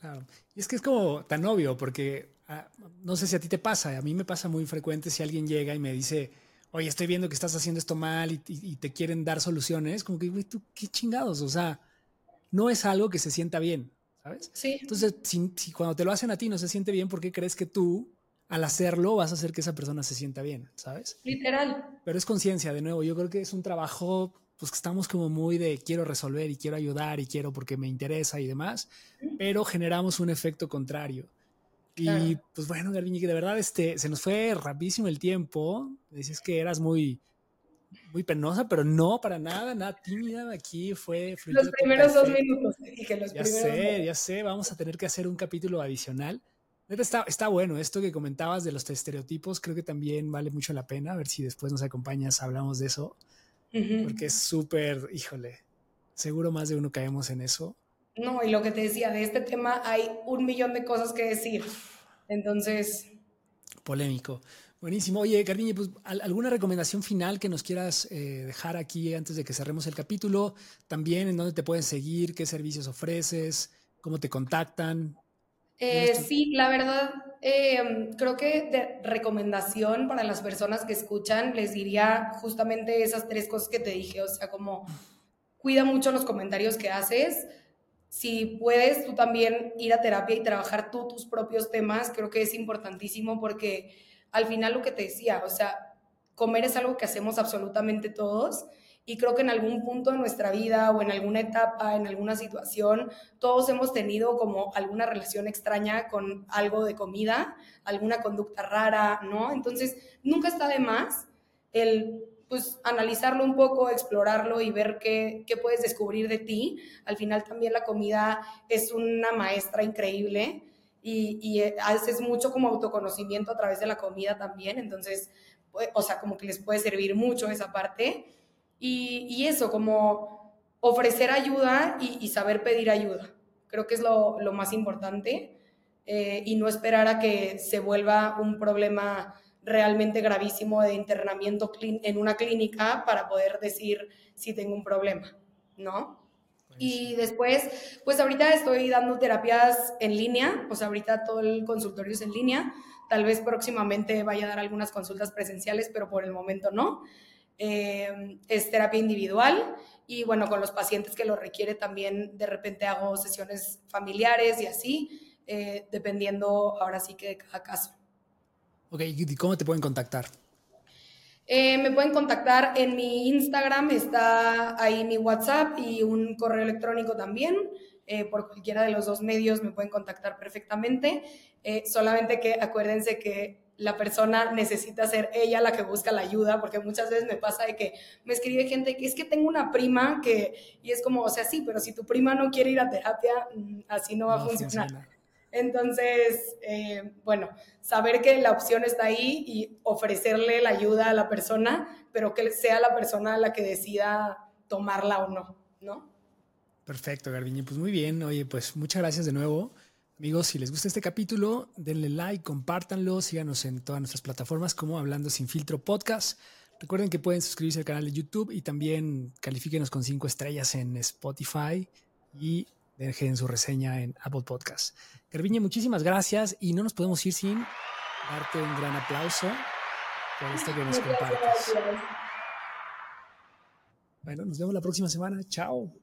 Claro. Y es que es como tan obvio, porque ah, no sé si a ti te pasa, a mí me pasa muy frecuente si alguien llega y me dice, oye, estoy viendo que estás haciendo esto mal y, y te quieren dar soluciones, como que, güey, tú qué chingados, o sea, no es algo que se sienta bien, ¿sabes? Sí. Entonces, si, si cuando te lo hacen a ti no se siente bien, ¿por qué crees que tú, al hacerlo, vas a hacer que esa persona se sienta bien, ¿sabes? Literal. Pero es conciencia, de nuevo, yo creo que es un trabajo pues que estamos como muy de quiero resolver y quiero ayudar y quiero porque me interesa y demás, pero generamos un efecto contrario. Y Claro. pues bueno, Garbiñe, que de verdad este, se nos fue rapidísimo el tiempo. Decías que eras muy, muy penosa, pero no para nada, nada tímida. Aquí fue Los primeros dos minutos. te Dije los Ya primeros sé, dos. ya sé, vamos a tener que hacer un capítulo adicional. Está, está bueno esto que comentabas de los estereotipos, creo que también vale mucho la pena, a ver si después nos acompañas, hablamos de eso, porque es súper, híjole, seguro más de uno caemos en eso. No, y lo que te decía, de este tema hay un millón de cosas que decir. Entonces, Polémico. Buenísimo. Oye, Cardiñe, pues ¿al- alguna recomendación final que nos quieras eh, dejar aquí antes de que cerremos el capítulo. También en dónde te pueden seguir, qué servicios ofreces, cómo te contactan. eh, sí, la verdad, eh, creo que de recomendación para las personas que escuchan, les diría justamente esas tres cosas que te dije, o sea, como cuida mucho los comentarios que haces. Si puedes tú también ir a terapia y trabajar tú tus propios temas, creo que es importantísimo porque al final lo que te decía, o sea, comer es algo que hacemos absolutamente todos y creo que en algún punto de nuestra vida o en alguna etapa, en alguna situación, todos hemos tenido como alguna relación extraña con algo de comida, alguna conducta rara, ¿no? Entonces, nunca está de más el pues analizarlo un poco, explorarlo y ver qué, qué puedes descubrir de ti. Al final también la comida es una maestra increíble y, y eh, haces mucho como autoconocimiento a través de la comida también, entonces, pues, o sea, como que les puede servir mucho esa parte. Y, y eso, como ofrecer ayuda y, y saber pedir ayuda. Creo que es lo, lo más importante eh, y no esperar a que se vuelva un problema realmente gravísimo de internamiento en una clínica para poder decir si tengo un problema, ¿no? Y después, pues ahorita estoy dando terapias en línea, o sea, ahorita todo el consultorio es en línea. Tal vez próximamente vaya a dar algunas consultas presenciales, pero por el momento no. Eh, es terapia individual y bueno, con los pacientes que lo requiere también de repente hago sesiones familiares y así, eh, dependiendo ahora sí que de cada caso. Ok, ¿y cómo te pueden contactar? Eh, me pueden contactar en mi Instagram, está ahí mi WhatsApp y un correo electrónico también. Eh, por cualquiera de los dos medios me pueden contactar perfectamente. Eh, solamente que acuérdense que la persona necesita ser ella la que busca la ayuda, porque muchas veces me pasa de que me escribe gente que es que tengo una prima que, y es como, o sea, sí, pero si tu prima no quiere ir a terapia, mm, así no va a funcionar. funciona. Entonces, eh, bueno, saber que la opción está ahí y ofrecerle la ayuda a la persona, pero que sea la persona la que decida tomarla o no, ¿no? Perfecto, Garbiñe. Pues muy bien. Oye, pues muchas gracias de nuevo. Amigos, si les gusta este capítulo, denle like, compártanlo, síganos en todas nuestras plataformas como Hablando Sin Filtro Podcast. Recuerden que pueden suscribirse al canal de YouTube y también califíquenos con cinco estrellas en Spotify y dejen su reseña en Apple Podcast. Garbiñe, muchísimas gracias y no nos podemos ir sin darte un gran aplauso por esto que nos compartes. Bueno, nos vemos la próxima semana. Chao.